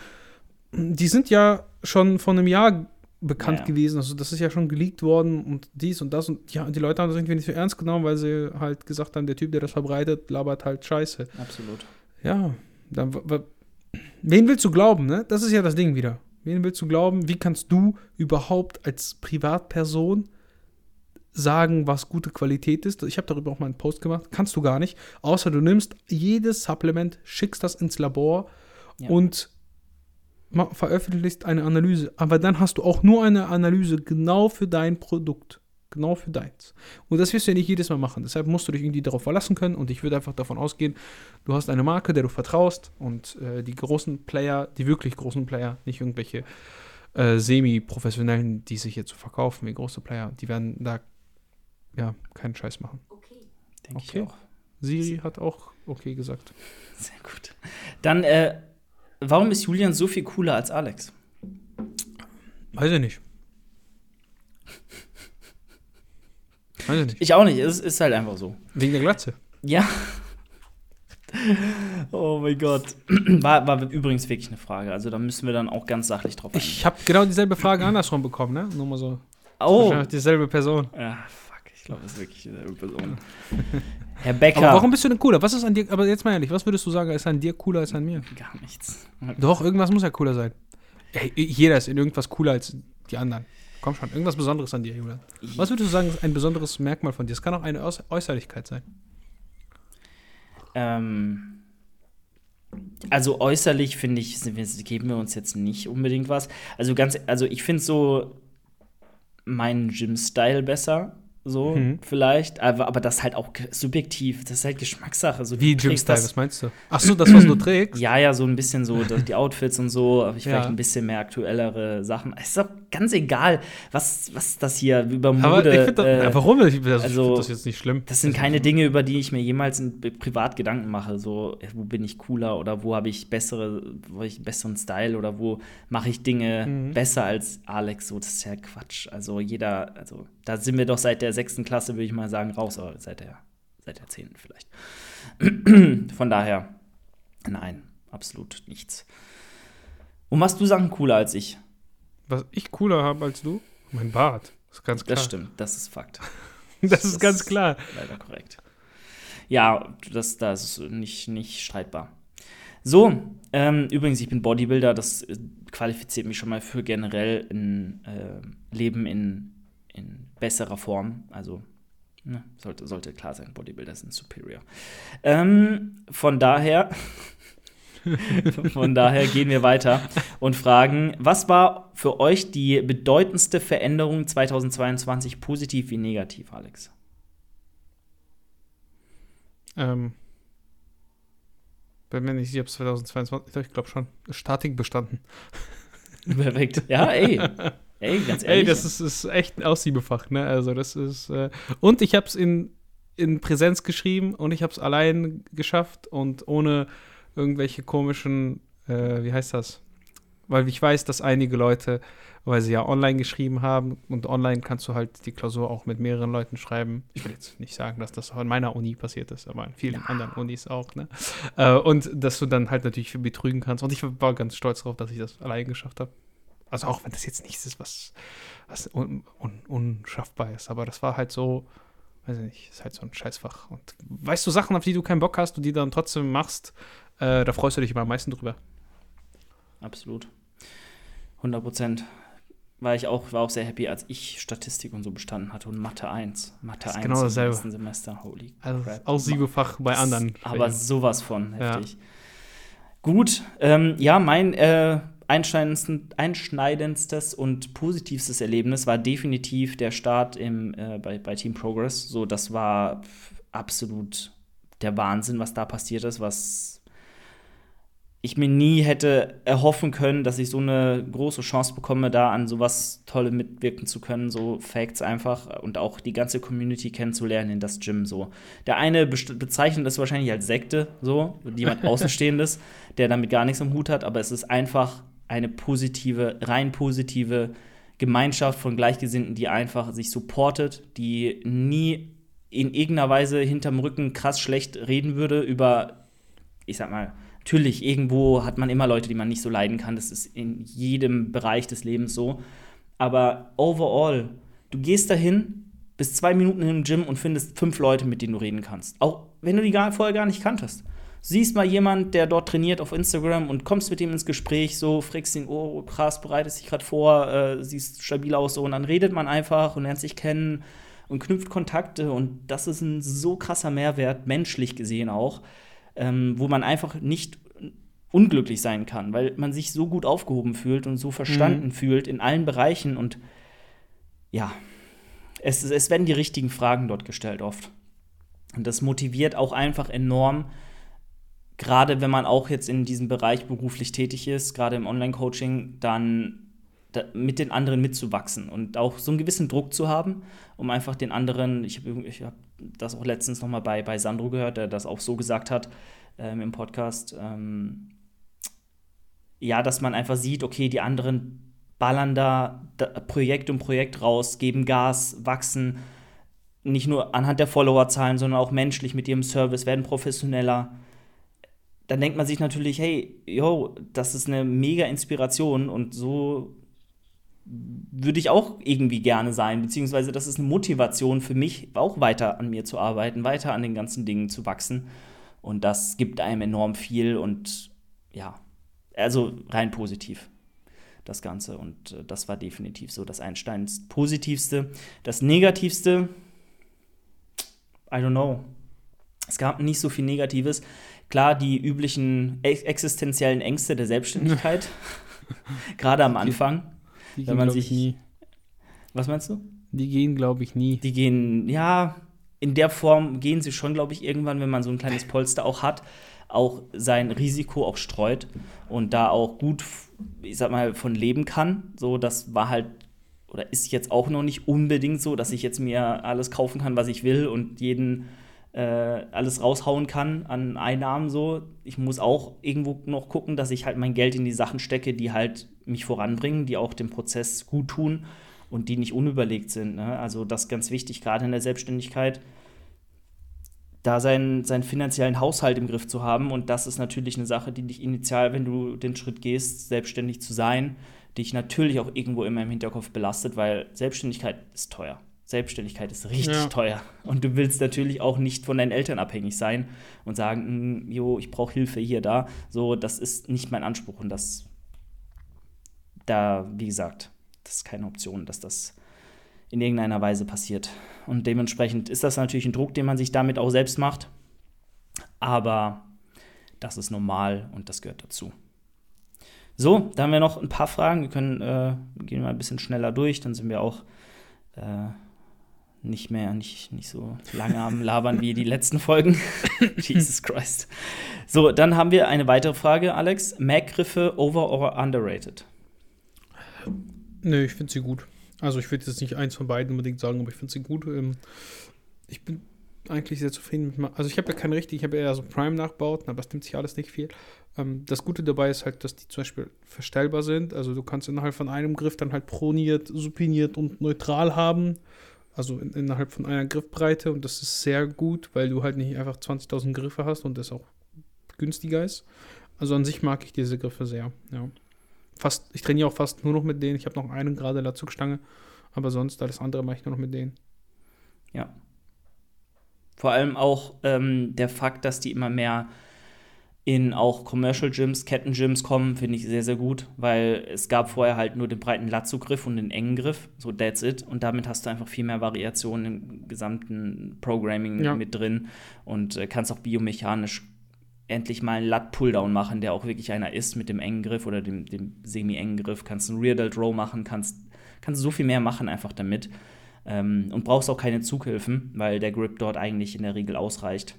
die sind ja schon vor einem Jahr bekannt ja. gewesen. Also das ist ja schon geleakt worden und dies und das und ja, die Leute haben das irgendwie nicht so ernst genommen, weil sie halt gesagt haben, der Typ, der das verbreitet, labert halt Scheiße. Absolut. Ja, Dann, wen willst du glauben, ne? Das ist ja das Ding wieder. Wen willst du glauben? Wie kannst du überhaupt als Privatperson sagen, was gute Qualität ist? Ich habe darüber auch mal einen Post gemacht. Kannst du gar nicht. Außer du nimmst jedes Supplement, schickst das ins Labor ja. und veröffentlichst eine Analyse. Aber dann hast du auch nur eine Analyse genau für dein Produkt. Genau für deins. Und das wirst du ja nicht jedes Mal machen. Deshalb musst du dich irgendwie darauf verlassen können. Und ich würde einfach davon ausgehen, du hast eine Marke, der du vertraust. Und äh, die großen Player, die wirklich großen Player, nicht irgendwelche äh, semi-professionellen, die sich jetzt so verkaufen wie große Player, die werden da ja keinen Scheiß machen. Okay. Denke okay. ich auch. Siri hat auch okay gesagt. Sehr gut. Dann, äh, warum ist Julian so viel cooler als Alex? Weiß ich nicht. Weiß ich nicht. Ich auch nicht. Es ist halt einfach so. Wegen der Glatze. Ja. Oh mein Gott. War, war übrigens wirklich eine Frage. Also da müssen wir dann auch ganz sachlich drauf eingehen. Ich habe genau dieselbe Frage andersrum bekommen, ne? Nur mal so. Oh. Wahrscheinlich dieselbe Person. Ja, glaube, das ist wirklich dieselbe Person. Herr Becker. Aber warum bist du denn cooler? Was ist an dir, aber jetzt mal ehrlich, was würdest du sagen, ist an dir cooler als an mir? Gar nichts. Doch, irgendwas muss ja cooler sein. Jeder ist in irgendwas cooler als die anderen. Komm schon, irgendwas Besonderes an dir, Julian. Was würdest du sagen, ist ein besonderes Merkmal von dir? Es kann auch eine Äußerlichkeit sein. Ähm, also äußerlich finde ich, geben wir uns jetzt nicht unbedingt was. Also ganz, also ich finde so meinen Gym-Style besser so mhm. vielleicht, aber, aber das ist halt auch subjektiv, das ist halt Geschmackssache. So, Wie Jim Style, was meinst du? Ach so, das, was du trägst? Ja, ja, so ein bisschen so, die Outfits und so, aber ich ja. vielleicht ein bisschen mehr aktuellere Sachen. Es ist doch ganz egal, was, was das hier über Mode. Aber ich das, äh, warum? Ich, das, also, ich das jetzt nicht schlimm. Das sind keine Dinge, über die ich mir jemals in, privat Gedanken mache, so, wo bin ich cooler oder wo habe ich bessere, wo ich einen besseren Style oder wo mache ich Dinge mhm. besser als Alex, so, das ist ja Quatsch. Also jeder, also da sind wir doch seit der sechsten Klasse, würde ich mal sagen, raus, aber seit der, seit der zehnten vielleicht. Von daher, nein, absolut nichts. Und machst du Sachen cooler als ich? Was ich cooler habe als du? Mein Bart. Das ist ganz klar. Das stimmt, das ist Fakt. das, das ist ganz klar. Leider korrekt. Ja, das, das ist nicht, nicht streitbar. So, ähm, übrigens, ich bin Bodybuilder, das äh, qualifiziert mich schon mal für generell ein äh, Leben in in besserer Form. Also ne, sollte, sollte klar sein, Bodybuilder sind superior. Ähm, von daher. Von daher gehen wir weiter und fragen, was war für euch die bedeutendste Veränderung 2022, positiv wie negativ, Alex? Ähm, bin mir nicht sicher, ob es 2022, ich glaube schon, Statik bestanden. Perfekt. Ja, ey. Ey, ganz ehrlich. Ey, das ist, ist echt aussiebefach, ne? Also, das ist. Äh und ich habe es in, in Präsenz geschrieben und ich habe es allein geschafft und ohne irgendwelche komischen, äh, wie heißt das? Weil ich weiß, dass einige Leute, weil sie ja online geschrieben haben und online kannst du halt die Klausur auch mit mehreren Leuten schreiben. Ich will jetzt nicht sagen, dass das auch in meiner Uni passiert ist, aber in vielen ja. anderen Unis auch, ne? Äh, und dass du dann halt natürlich betrügen kannst. Und ich war ganz stolz darauf, dass ich das allein geschafft habe. Also auch wenn das jetzt nichts ist, was, was un, un, unschaffbar ist. Aber das war halt so, weiß ich nicht, ist halt so ein Scheißfach. Und weißt du Sachen, auf die du keinen Bock hast und die dann trotzdem machst, äh, da freust du dich immer am meisten drüber. Absolut. 100 Prozent. War ich auch, war auch sehr happy, als ich Statistik und so bestanden hatte und Mathe 1. Mathe 1 genau dasselbe. im ersten Semester. Holy also crap. Auch siebefach bei anderen. Aber sowas von heftig. Ja. Gut, ähm, ja, mein äh, einschneidendstes und positivstes Erlebnis war definitiv der Start im, äh, bei, bei Team Progress. So, das war absolut der Wahnsinn, was da passiert ist, was ich mir nie hätte erhoffen können, dass ich so eine große Chance bekomme, da an sowas Tolle mitwirken zu können, so Facts einfach und auch die ganze Community kennenzulernen in das Gym so. Der eine bezeichnet das wahrscheinlich als Sekte, so, jemand Außenstehendes, der damit gar nichts am Hut hat, aber es ist einfach eine positive, rein positive Gemeinschaft von Gleichgesinnten, die einfach sich supportet, die nie in irgendeiner Weise hinterm Rücken krass schlecht reden würde über, ich sag mal, natürlich, irgendwo hat man immer Leute, die man nicht so leiden kann. Das ist in jedem Bereich des Lebens so. Aber overall, du gehst dahin, bist zwei Minuten im Gym und findest fünf Leute, mit denen du reden kannst. Auch wenn du die vorher gar nicht kanntest. Siehst mal jemand, der dort trainiert auf Instagram und kommst mit ihm ins Gespräch, so fragst ihn, oh krass, bereitest dich gerade vor, äh, siehst stabil aus, so und dann redet man einfach und lernt sich kennen und knüpft Kontakte und das ist ein so krasser Mehrwert, menschlich gesehen auch, ähm, wo man einfach nicht unglücklich sein kann, weil man sich so gut aufgehoben fühlt und so verstanden mhm. fühlt in allen Bereichen und ja, es, es werden die richtigen Fragen dort gestellt oft. Und das motiviert auch einfach enorm, gerade wenn man auch jetzt in diesem Bereich beruflich tätig ist, gerade im Online-Coaching, dann mit den anderen mitzuwachsen und auch so einen gewissen Druck zu haben, um einfach den anderen, ich habe ich hab das auch letztens noch mal bei, bei Sandro gehört, der das auch so gesagt hat ähm, im Podcast, ähm, ja, dass man einfach sieht, okay, die anderen ballern da, da Projekt um Projekt raus, geben Gas, wachsen, nicht nur anhand der Followerzahlen, sondern auch menschlich mit ihrem Service, werden professioneller. Dann denkt man sich natürlich, hey, yo, das ist eine mega Inspiration und so würde ich auch irgendwie gerne sein, beziehungsweise das ist eine Motivation für mich, auch weiter an mir zu arbeiten, weiter an den ganzen Dingen zu wachsen. Und das gibt einem enorm viel und ja, also rein positiv das Ganze. Und äh, das war definitiv so das Einsteins Positivste. Das Negativste, I don't know. Es gab nicht so viel Negatives. Klar, die üblichen existenziellen Ängste der Selbstständigkeit, gerade am Anfang. Die wenn man sich nie. Was meinst du? Die gehen, glaube ich, nie. Die gehen, ja, in der Form gehen sie schon, glaube ich, irgendwann, wenn man so ein kleines Polster auch hat, auch sein Risiko auch streut und da auch gut, ich sag mal, von leben kann. So, das war halt oder ist jetzt auch noch nicht unbedingt so, dass ich jetzt mir alles kaufen kann, was ich will und jeden äh, alles raushauen kann an Einnahmen so. Ich muss auch irgendwo noch gucken, dass ich halt mein Geld in die Sachen stecke, die halt mich voranbringen, die auch dem Prozess gut tun und die nicht unüberlegt sind. Ne? Also das ist ganz wichtig, gerade in der Selbstständigkeit, da seinen, seinen finanziellen Haushalt im Griff zu haben. Und das ist natürlich eine Sache, die dich initial, wenn du den Schritt gehst, selbstständig zu sein, dich natürlich auch irgendwo immer im Hinterkopf belastet, weil Selbstständigkeit ist teuer. Selbstständigkeit ist richtig ja. teuer. Und du willst natürlich auch nicht von deinen Eltern abhängig sein und sagen, hm, jo, ich brauche Hilfe hier, da. So, das ist nicht mein Anspruch und das da, wie gesagt, das ist keine Option, dass das in irgendeiner Weise passiert. Und dementsprechend ist das natürlich ein Druck, den man sich damit auch selbst macht. Aber das ist normal und das gehört dazu. So, da haben wir noch ein paar Fragen. Wir können äh, gehen mal ein bisschen schneller durch, dann sind wir auch äh, nicht mehr, nicht, nicht so lange am Labern wie die letzten Folgen. Jesus Christ. So, dann haben wir eine weitere Frage, Alex. Mac-Griffe over or underrated? Nö, ich finde sie gut. Also ich würde jetzt nicht eins von beiden unbedingt sagen, aber ich finde sie gut. Ähm, ich bin eigentlich sehr zufrieden mit Also ich habe ja keine richtig, ich habe eher so Prime-Nachbauten, aber das nimmt sich alles nicht viel. Ähm, das Gute dabei ist halt, dass die zum Beispiel verstellbar sind. Also du kannst innerhalb von einem Griff dann halt proniert, supiniert und neutral haben. Also in, innerhalb von einer Griffbreite und das ist sehr gut, weil du halt nicht einfach 20.000 Griffe hast und das auch günstiger ist. Also an sich mag ich diese Griffe sehr, ja fast, ich trainiere auch fast nur noch mit denen. Ich habe noch einen gerade Latzugstange, aber sonst alles andere mache ich nur noch mit denen. Ja. Vor allem auch ähm, der Fakt, dass die immer mehr in auch Commercial Gyms, Ketten-Gyms kommen, finde ich sehr, sehr gut, weil es gab vorher halt nur den breiten Latzugriff und den engen Griff, so that's it. Und damit hast du einfach viel mehr Variationen im gesamten Programming ja. mit drin und äh, kannst auch biomechanisch endlich mal einen Lat-Pulldown machen, der auch wirklich einer ist mit dem engen Griff oder dem, dem semi-engen Griff. Kannst einen Rear Delt Row machen, kannst, kannst so viel mehr machen einfach damit. Ähm, und brauchst auch keine Zughilfen, weil der Grip dort eigentlich in der Regel ausreicht.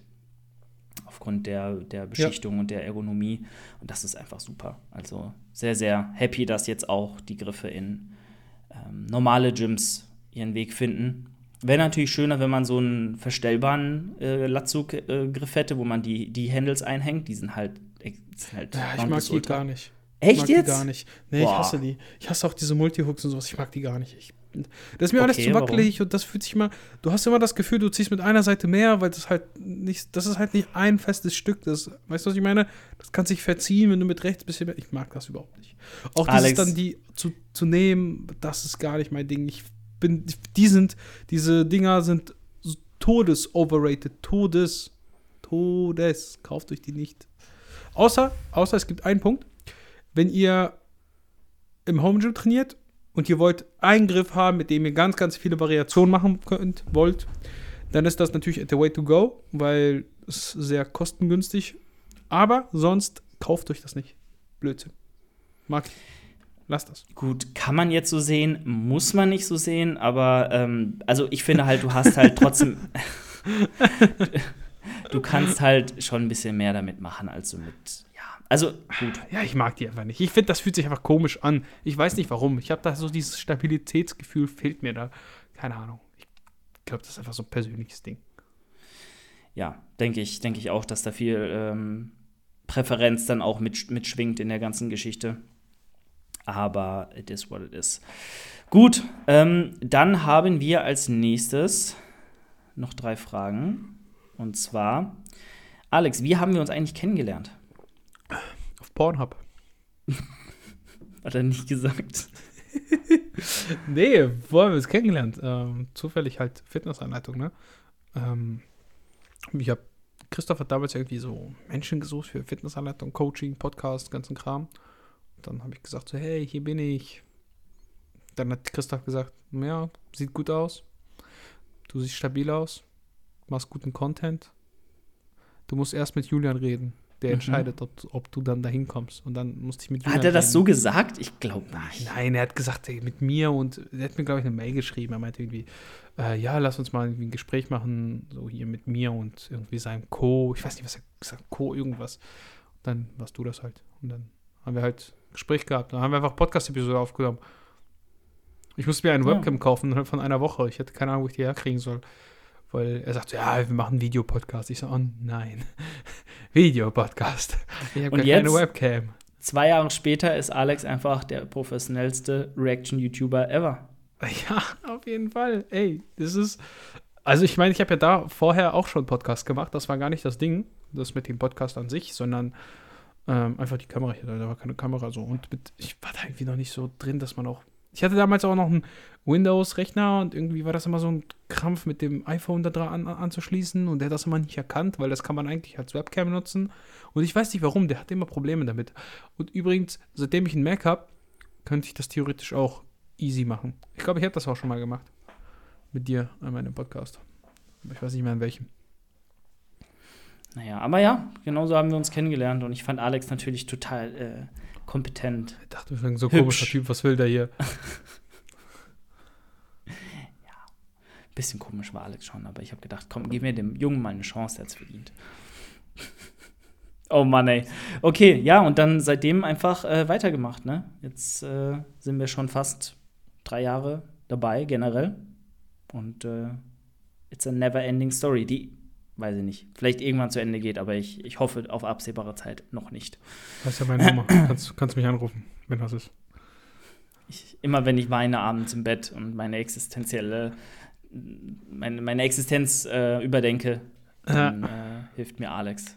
Aufgrund der, der Beschichtung ja. und der Ergonomie. Und das ist einfach super. Also sehr, sehr happy, dass jetzt auch die Griffe in ähm, normale Gyms ihren Weg finden. Wäre natürlich schöner, wenn man so einen verstellbaren äh, Latzug-Griff äh, hätte, wo man die, die Handles einhängt. Die sind halt. Sind halt ja, ich mag die gar nicht. Echt ich mag jetzt? Die gar nicht. Nee, Boah. ich hasse die. Ich hasse auch diese Multihooks und sowas. Ich mag die gar nicht. Ich, das ist mir okay, alles zu wackelig warum? und das fühlt sich immer. Du hast immer das Gefühl, du ziehst mit einer Seite mehr, weil das halt nicht. Das ist halt nicht ein festes Stück. Das, weißt du, was ich meine? Das kann sich verziehen, wenn du mit rechts ein bisschen mehr. Ich mag das überhaupt nicht. Auch Alex. dieses dann die zu, zu nehmen, das ist gar nicht mein Ding. Ich bin, die sind, diese Dinger sind todes overrated, todes, Todes. Kauft euch die nicht. Außer, außer es gibt einen Punkt. Wenn ihr im Home Gym trainiert und ihr wollt einen Griff haben, mit dem ihr ganz, ganz viele Variationen machen könnt, wollt, dann ist das natürlich the way to go, weil es sehr kostengünstig. Aber sonst kauft euch das nicht. Blödsinn. Mag ich. Lasst das. Gut, kann man jetzt so sehen, muss man nicht so sehen, aber ähm, also ich finde halt, du hast halt trotzdem. du kannst halt schon ein bisschen mehr damit machen, als du mit. Also gut. Ja, ich mag die einfach nicht. Ich finde, das fühlt sich einfach komisch an. Ich weiß nicht warum. Ich habe da so dieses Stabilitätsgefühl, fehlt mir da. Keine Ahnung. Ich glaube, das ist einfach so ein persönliches Ding. Ja, denke ich, denke ich auch, dass da viel ähm, Präferenz dann auch mit, mitschwingt in der ganzen Geschichte aber it is what it is. Gut, ähm, dann haben wir als nächstes noch drei Fragen. Und zwar, Alex, wie haben wir uns eigentlich kennengelernt? Pornhub. Hat er nicht gesagt. nee, wo haben wir uns kennengelernt? Ähm, zufällig halt Fitnessanleitung, ne? Ähm, ich habe Christoph hat damals irgendwie so Menschen gesucht für Fitnessanleitung, Coaching, Podcast, ganzen Kram. Dann habe ich gesagt, so, hey, hier bin ich. Dann hat Christoph gesagt, ja, sieht gut aus. Du siehst stabil aus. Machst guten Content. Du musst erst mit Julian reden. Der mhm. entscheidet, ob, ob, du dann dahin kommst. Und dann musste ich mit Julian Hat er das reden. so gesagt? Ich glaube nicht. Nein, er hat gesagt, ey, mit mir und er hat mir, glaube ich, eine Mail geschrieben. Er meinte irgendwie, äh, ja, lass uns mal ein Gespräch machen, so hier mit mir und irgendwie seinem Co. Ich weiß nicht, was er gesagt hat, Co. irgendwas. Und dann warst du das halt. Und dann haben wir halt Gespräch gehabt. Dann haben wir einfach Podcast-Episode aufgenommen. Ich musste mir einen ja. Webcam kaufen von einer Woche. Ich hatte keine Ahnung, wo ich die herkriegen soll. Weil er sagt, ja, wir machen Videopodcast. Ich so, oh nein. Videopodcast. Ich habe keine Webcam. Zwei Jahre später ist Alex einfach der professionellste Reaction-YouTuber ever. Ja, auf jeden Fall. Ey, das ist. Also, ich meine, ich habe ja da vorher auch schon Podcast gemacht. Das war gar nicht das Ding, das mit dem Podcast an sich, sondern ähm, einfach die Kamera hier, da war keine Kamera so. Und mit, ich war da irgendwie noch nicht so drin, dass man auch. Ich hatte damals auch noch einen Windows-Rechner und irgendwie war das immer so ein Krampf mit dem iPhone da dran an, anzuschließen und der hat das immer nicht erkannt, weil das kann man eigentlich als Webcam nutzen. Und ich weiß nicht warum, der hat immer Probleme damit. Und übrigens, seitdem ich einen Mac habe, könnte ich das theoretisch auch easy machen. Ich glaube, ich habe das auch schon mal gemacht. Mit dir an meinem Podcast. Aber ich weiß nicht mehr an welchem. Naja, aber ja, genauso haben wir uns kennengelernt und ich fand Alex natürlich total äh, kompetent. Ich dachte, wir sind so komischer Typ, was will der hier? ja, ein bisschen komisch war Alex schon, aber ich habe gedacht, komm, gib mir dem Jungen mal eine Chance, der hat es verdient. oh Mann, ey. Okay, ja, und dann seitdem einfach äh, weitergemacht, ne? Jetzt äh, sind wir schon fast drei Jahre dabei, generell. Und äh, it's a never ending story. Die weiß ich nicht, vielleicht irgendwann zu Ende geht, aber ich, ich hoffe auf absehbare Zeit noch nicht. Das ist ja meine Nummer. kannst, kannst mich anrufen, wenn was ist. Ich, immer wenn ich weine abends im Bett und meine existenzielle, meine, meine Existenz äh, überdenke, dann äh, hilft mir Alex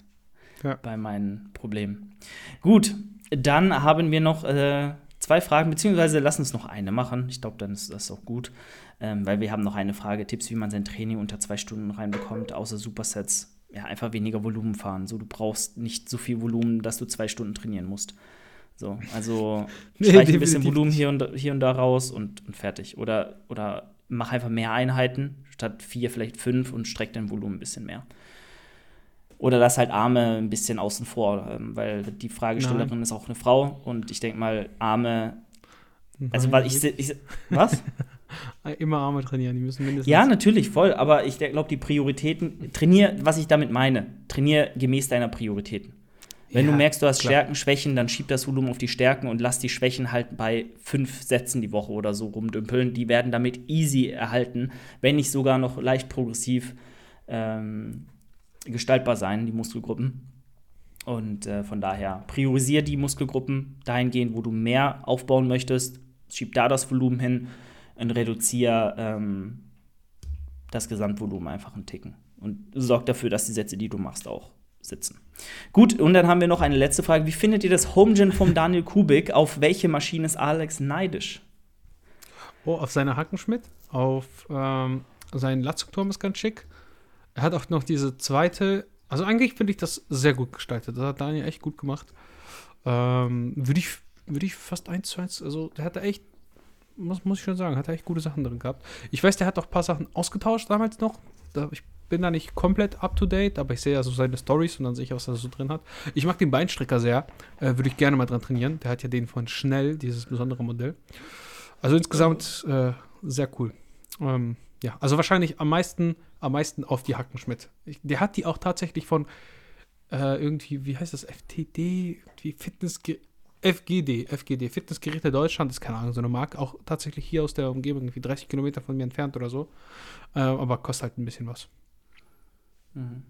ja. bei meinen Problemen. Gut, dann haben wir noch äh, zwei Fragen, beziehungsweise lass uns noch eine machen. Ich glaube, dann ist das auch gut ähm, weil wir haben noch eine Frage, Tipps, wie man sein Training unter zwei Stunden reinbekommt, außer Supersets. Ja, einfach weniger Volumen fahren. So, du brauchst nicht so viel Volumen, dass du zwei Stunden trainieren musst. So, also nee, streich ein bisschen Volumen hier und, hier und da raus und, und fertig. Oder, oder mach einfach mehr Einheiten, statt vier vielleicht fünf und streck dein Volumen ein bisschen mehr. Oder lass halt Arme ein bisschen außen vor, ähm, weil die Fragestellerin Nein. ist auch eine Frau und ich denke mal, Arme. Also, weil ich, ich was? Immer Arme trainieren, die müssen mindestens. Ja, natürlich, voll. Aber ich glaube, die Prioritäten, trainier, was ich damit meine, trainier gemäß deiner Prioritäten. Wenn ja, du merkst, du hast klar. Stärken, Schwächen, dann schieb das Volumen auf die Stärken und lass die Schwächen halt bei fünf Sätzen die Woche oder so rumdümpeln. Die werden damit easy erhalten, wenn nicht sogar noch leicht progressiv ähm, gestaltbar sein, die Muskelgruppen. Und äh, von daher priorisiere die Muskelgruppen dahingehend, wo du mehr aufbauen möchtest. Schieb da das Volumen hin und reduziere ähm, das Gesamtvolumen einfach einen Ticken. Und sorg dafür, dass die Sätze, die du machst, auch sitzen. Gut, und dann haben wir noch eine letzte Frage. Wie findet ihr das Home Gym vom Daniel Kubik? Auf welche Maschine ist Alex neidisch? Oh, auf seine Hackenschmidt, auf ähm, seinen Latzugturm ist ganz schick. Er hat auch noch diese zweite Also eigentlich finde ich das sehr gut gestaltet. Das hat Daniel echt gut gemacht. Ähm, würde ich, würd ich fast eins zu eins, also der hatte echt, muss, muss ich schon sagen, hat er echt gute Sachen drin gehabt. Ich weiß, der hat auch ein paar Sachen ausgetauscht damals noch. Da, ich bin da nicht komplett up to date, aber ich sehe ja so seine Stories und dann sehe ich, was er so drin hat. Ich mag den Beinstrecker sehr. Äh, Würde ich gerne mal dran trainieren. Der hat ja den von Schnell, dieses besondere Modell. Also insgesamt äh, sehr cool. Ähm, ja, also wahrscheinlich am meisten, am meisten auf die Hackenschmidt. Der hat die auch tatsächlich von äh, irgendwie, wie heißt das, FTD, wie Fitness FGD, FGD, Fitnessgeräte Deutschland, ist keine Ahnung, so eine Marke, auch tatsächlich hier aus der Umgebung, irgendwie 30 Kilometer von mir entfernt oder so. Äh, aber kostet halt ein bisschen was. Mhm.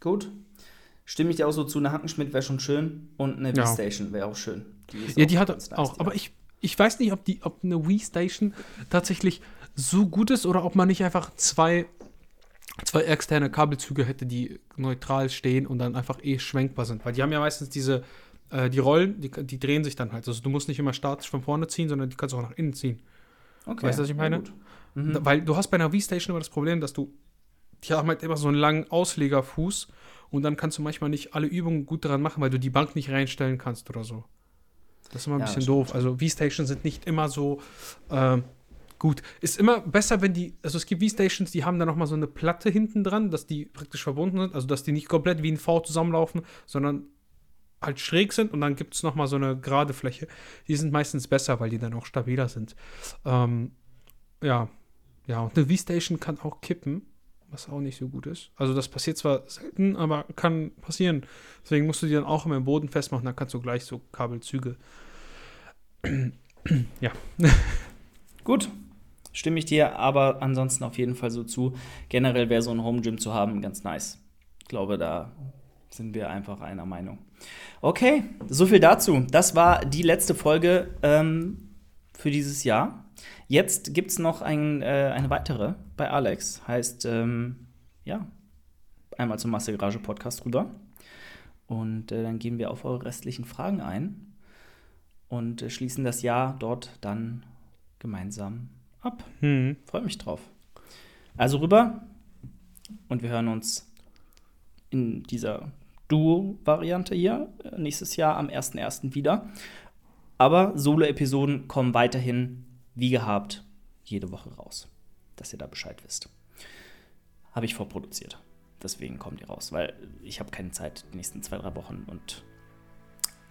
Gut. Stimme ich dir auch so zu, eine Hackenschmidt wäre schon schön und eine ja. Wii-Station wäre auch schön. Die ja, die hat nice, auch, aber ich, ich weiß nicht, ob, die, ob eine Wii-Station tatsächlich so gut ist oder ob man nicht einfach zwei, zwei externe Kabelzüge hätte, die neutral stehen und dann einfach eh schwenkbar sind. Weil die haben ja meistens diese, äh, die Rollen, die, die drehen sich dann halt. Also du musst nicht immer statisch von vorne ziehen, sondern die kannst du auch nach innen ziehen. Okay. Weißt du, was ich meine? Mhm. Weil du hast bei einer Wii-Station immer das Problem, dass du die haben halt immer so einen langen Auslegerfuß und dann kannst du manchmal nicht alle Übungen gut daran machen, weil du die Bank nicht reinstellen kannst oder so. Das ist immer ein ja, bisschen doof. Also V-Stations sind nicht immer so äh, gut. Ist immer besser, wenn die, also es gibt V-Stations, die haben da nochmal so eine Platte hinten dran, dass die praktisch verbunden sind, also dass die nicht komplett wie ein V zusammenlaufen, sondern halt schräg sind und dann gibt es nochmal so eine gerade Fläche. Die sind meistens besser, weil die dann auch stabiler sind. Ähm, ja, ja, und eine V-Station kann auch kippen was auch nicht so gut ist. Also das passiert zwar selten, aber kann passieren. Deswegen musst du die dann auch immer im Boden festmachen, dann kannst du gleich so Kabelzüge. ja. Gut, stimme ich dir, aber ansonsten auf jeden Fall so zu. Generell wäre so ein Home Gym zu haben ganz nice. Ich glaube, da sind wir einfach einer Meinung. Okay, so viel dazu. Das war die letzte Folge ähm, für dieses Jahr. Jetzt gibt es noch ein, äh, eine weitere bei Alex. Heißt, ähm, ja, einmal zum Massegarage Podcast rüber. Und äh, dann gehen wir auf eure restlichen Fragen ein und äh, schließen das Jahr dort dann gemeinsam ab. Hm. Freue mich drauf. Also rüber und wir hören uns in dieser Duo-Variante hier äh, nächstes Jahr am 1.1. wieder. Aber Solo-Episoden kommen weiterhin wie gehabt jede Woche raus, dass ihr da Bescheid wisst. Habe ich vorproduziert. Deswegen kommt ihr raus, weil ich habe keine Zeit die nächsten zwei, drei Wochen und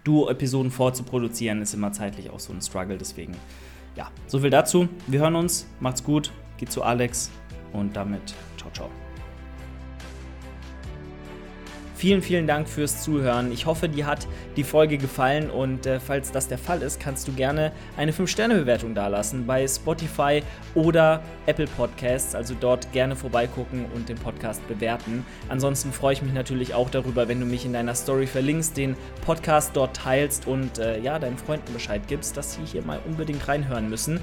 Duo-Episoden vorzuproduzieren ist immer zeitlich auch so ein Struggle. Deswegen, ja, so viel dazu. Wir hören uns. Macht's gut. Geht zu Alex und damit ciao, ciao. Vielen, vielen Dank fürs Zuhören. Ich hoffe, dir hat die Folge gefallen und äh, falls das der Fall ist, kannst du gerne eine 5-Sterne-Bewertung dalassen bei Spotify oder Apple Podcasts. Also dort gerne vorbeigucken und den Podcast bewerten. Ansonsten freue ich mich natürlich auch darüber, wenn du mich in deiner Story verlinkst, den Podcast dort teilst und äh, ja, deinen Freunden Bescheid gibst, dass sie hier mal unbedingt reinhören müssen.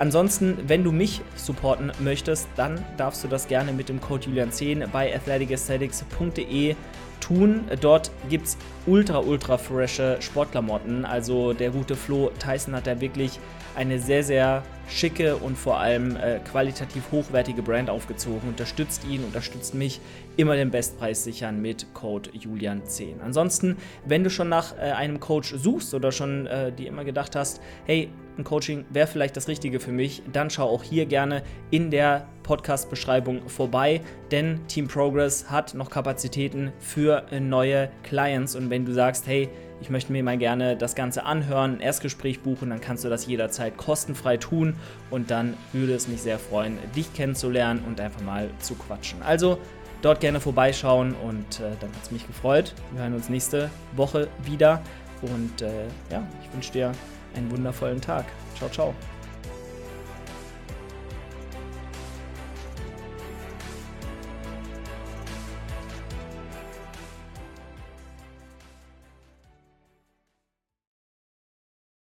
Ansonsten, wenn du mich supporten möchtest, dann darfst du das gerne mit dem Code Julian10 bei athleticesthetics.de tun. Dort gibt es ultra, ultra frische Sportklamotten. Also der gute Flo Tyson hat da wirklich eine sehr, sehr schicke und vor allem äh, qualitativ hochwertige Brand aufgezogen. Unterstützt ihn, unterstützt mich. Immer den Bestpreis sichern mit Code Julian10. Ansonsten, wenn du schon nach äh, einem Coach suchst oder schon äh, dir immer gedacht hast, hey, ein Coaching wäre vielleicht das Richtige für mich, dann schau auch hier gerne in der Podcast-Beschreibung vorbei, denn Team Progress hat noch Kapazitäten für neue Clients. Und wenn du sagst, hey, ich möchte mir mal gerne das Ganze anhören, ein Erstgespräch buchen, dann kannst du das jederzeit kostenfrei tun und dann würde es mich sehr freuen, dich kennenzulernen und einfach mal zu quatschen. Also dort gerne vorbeischauen und äh, dann hat es mich gefreut. Wir hören uns nächste Woche wieder und äh, ja, ich wünsche dir einen wundervollen Tag. Ciao, ciao.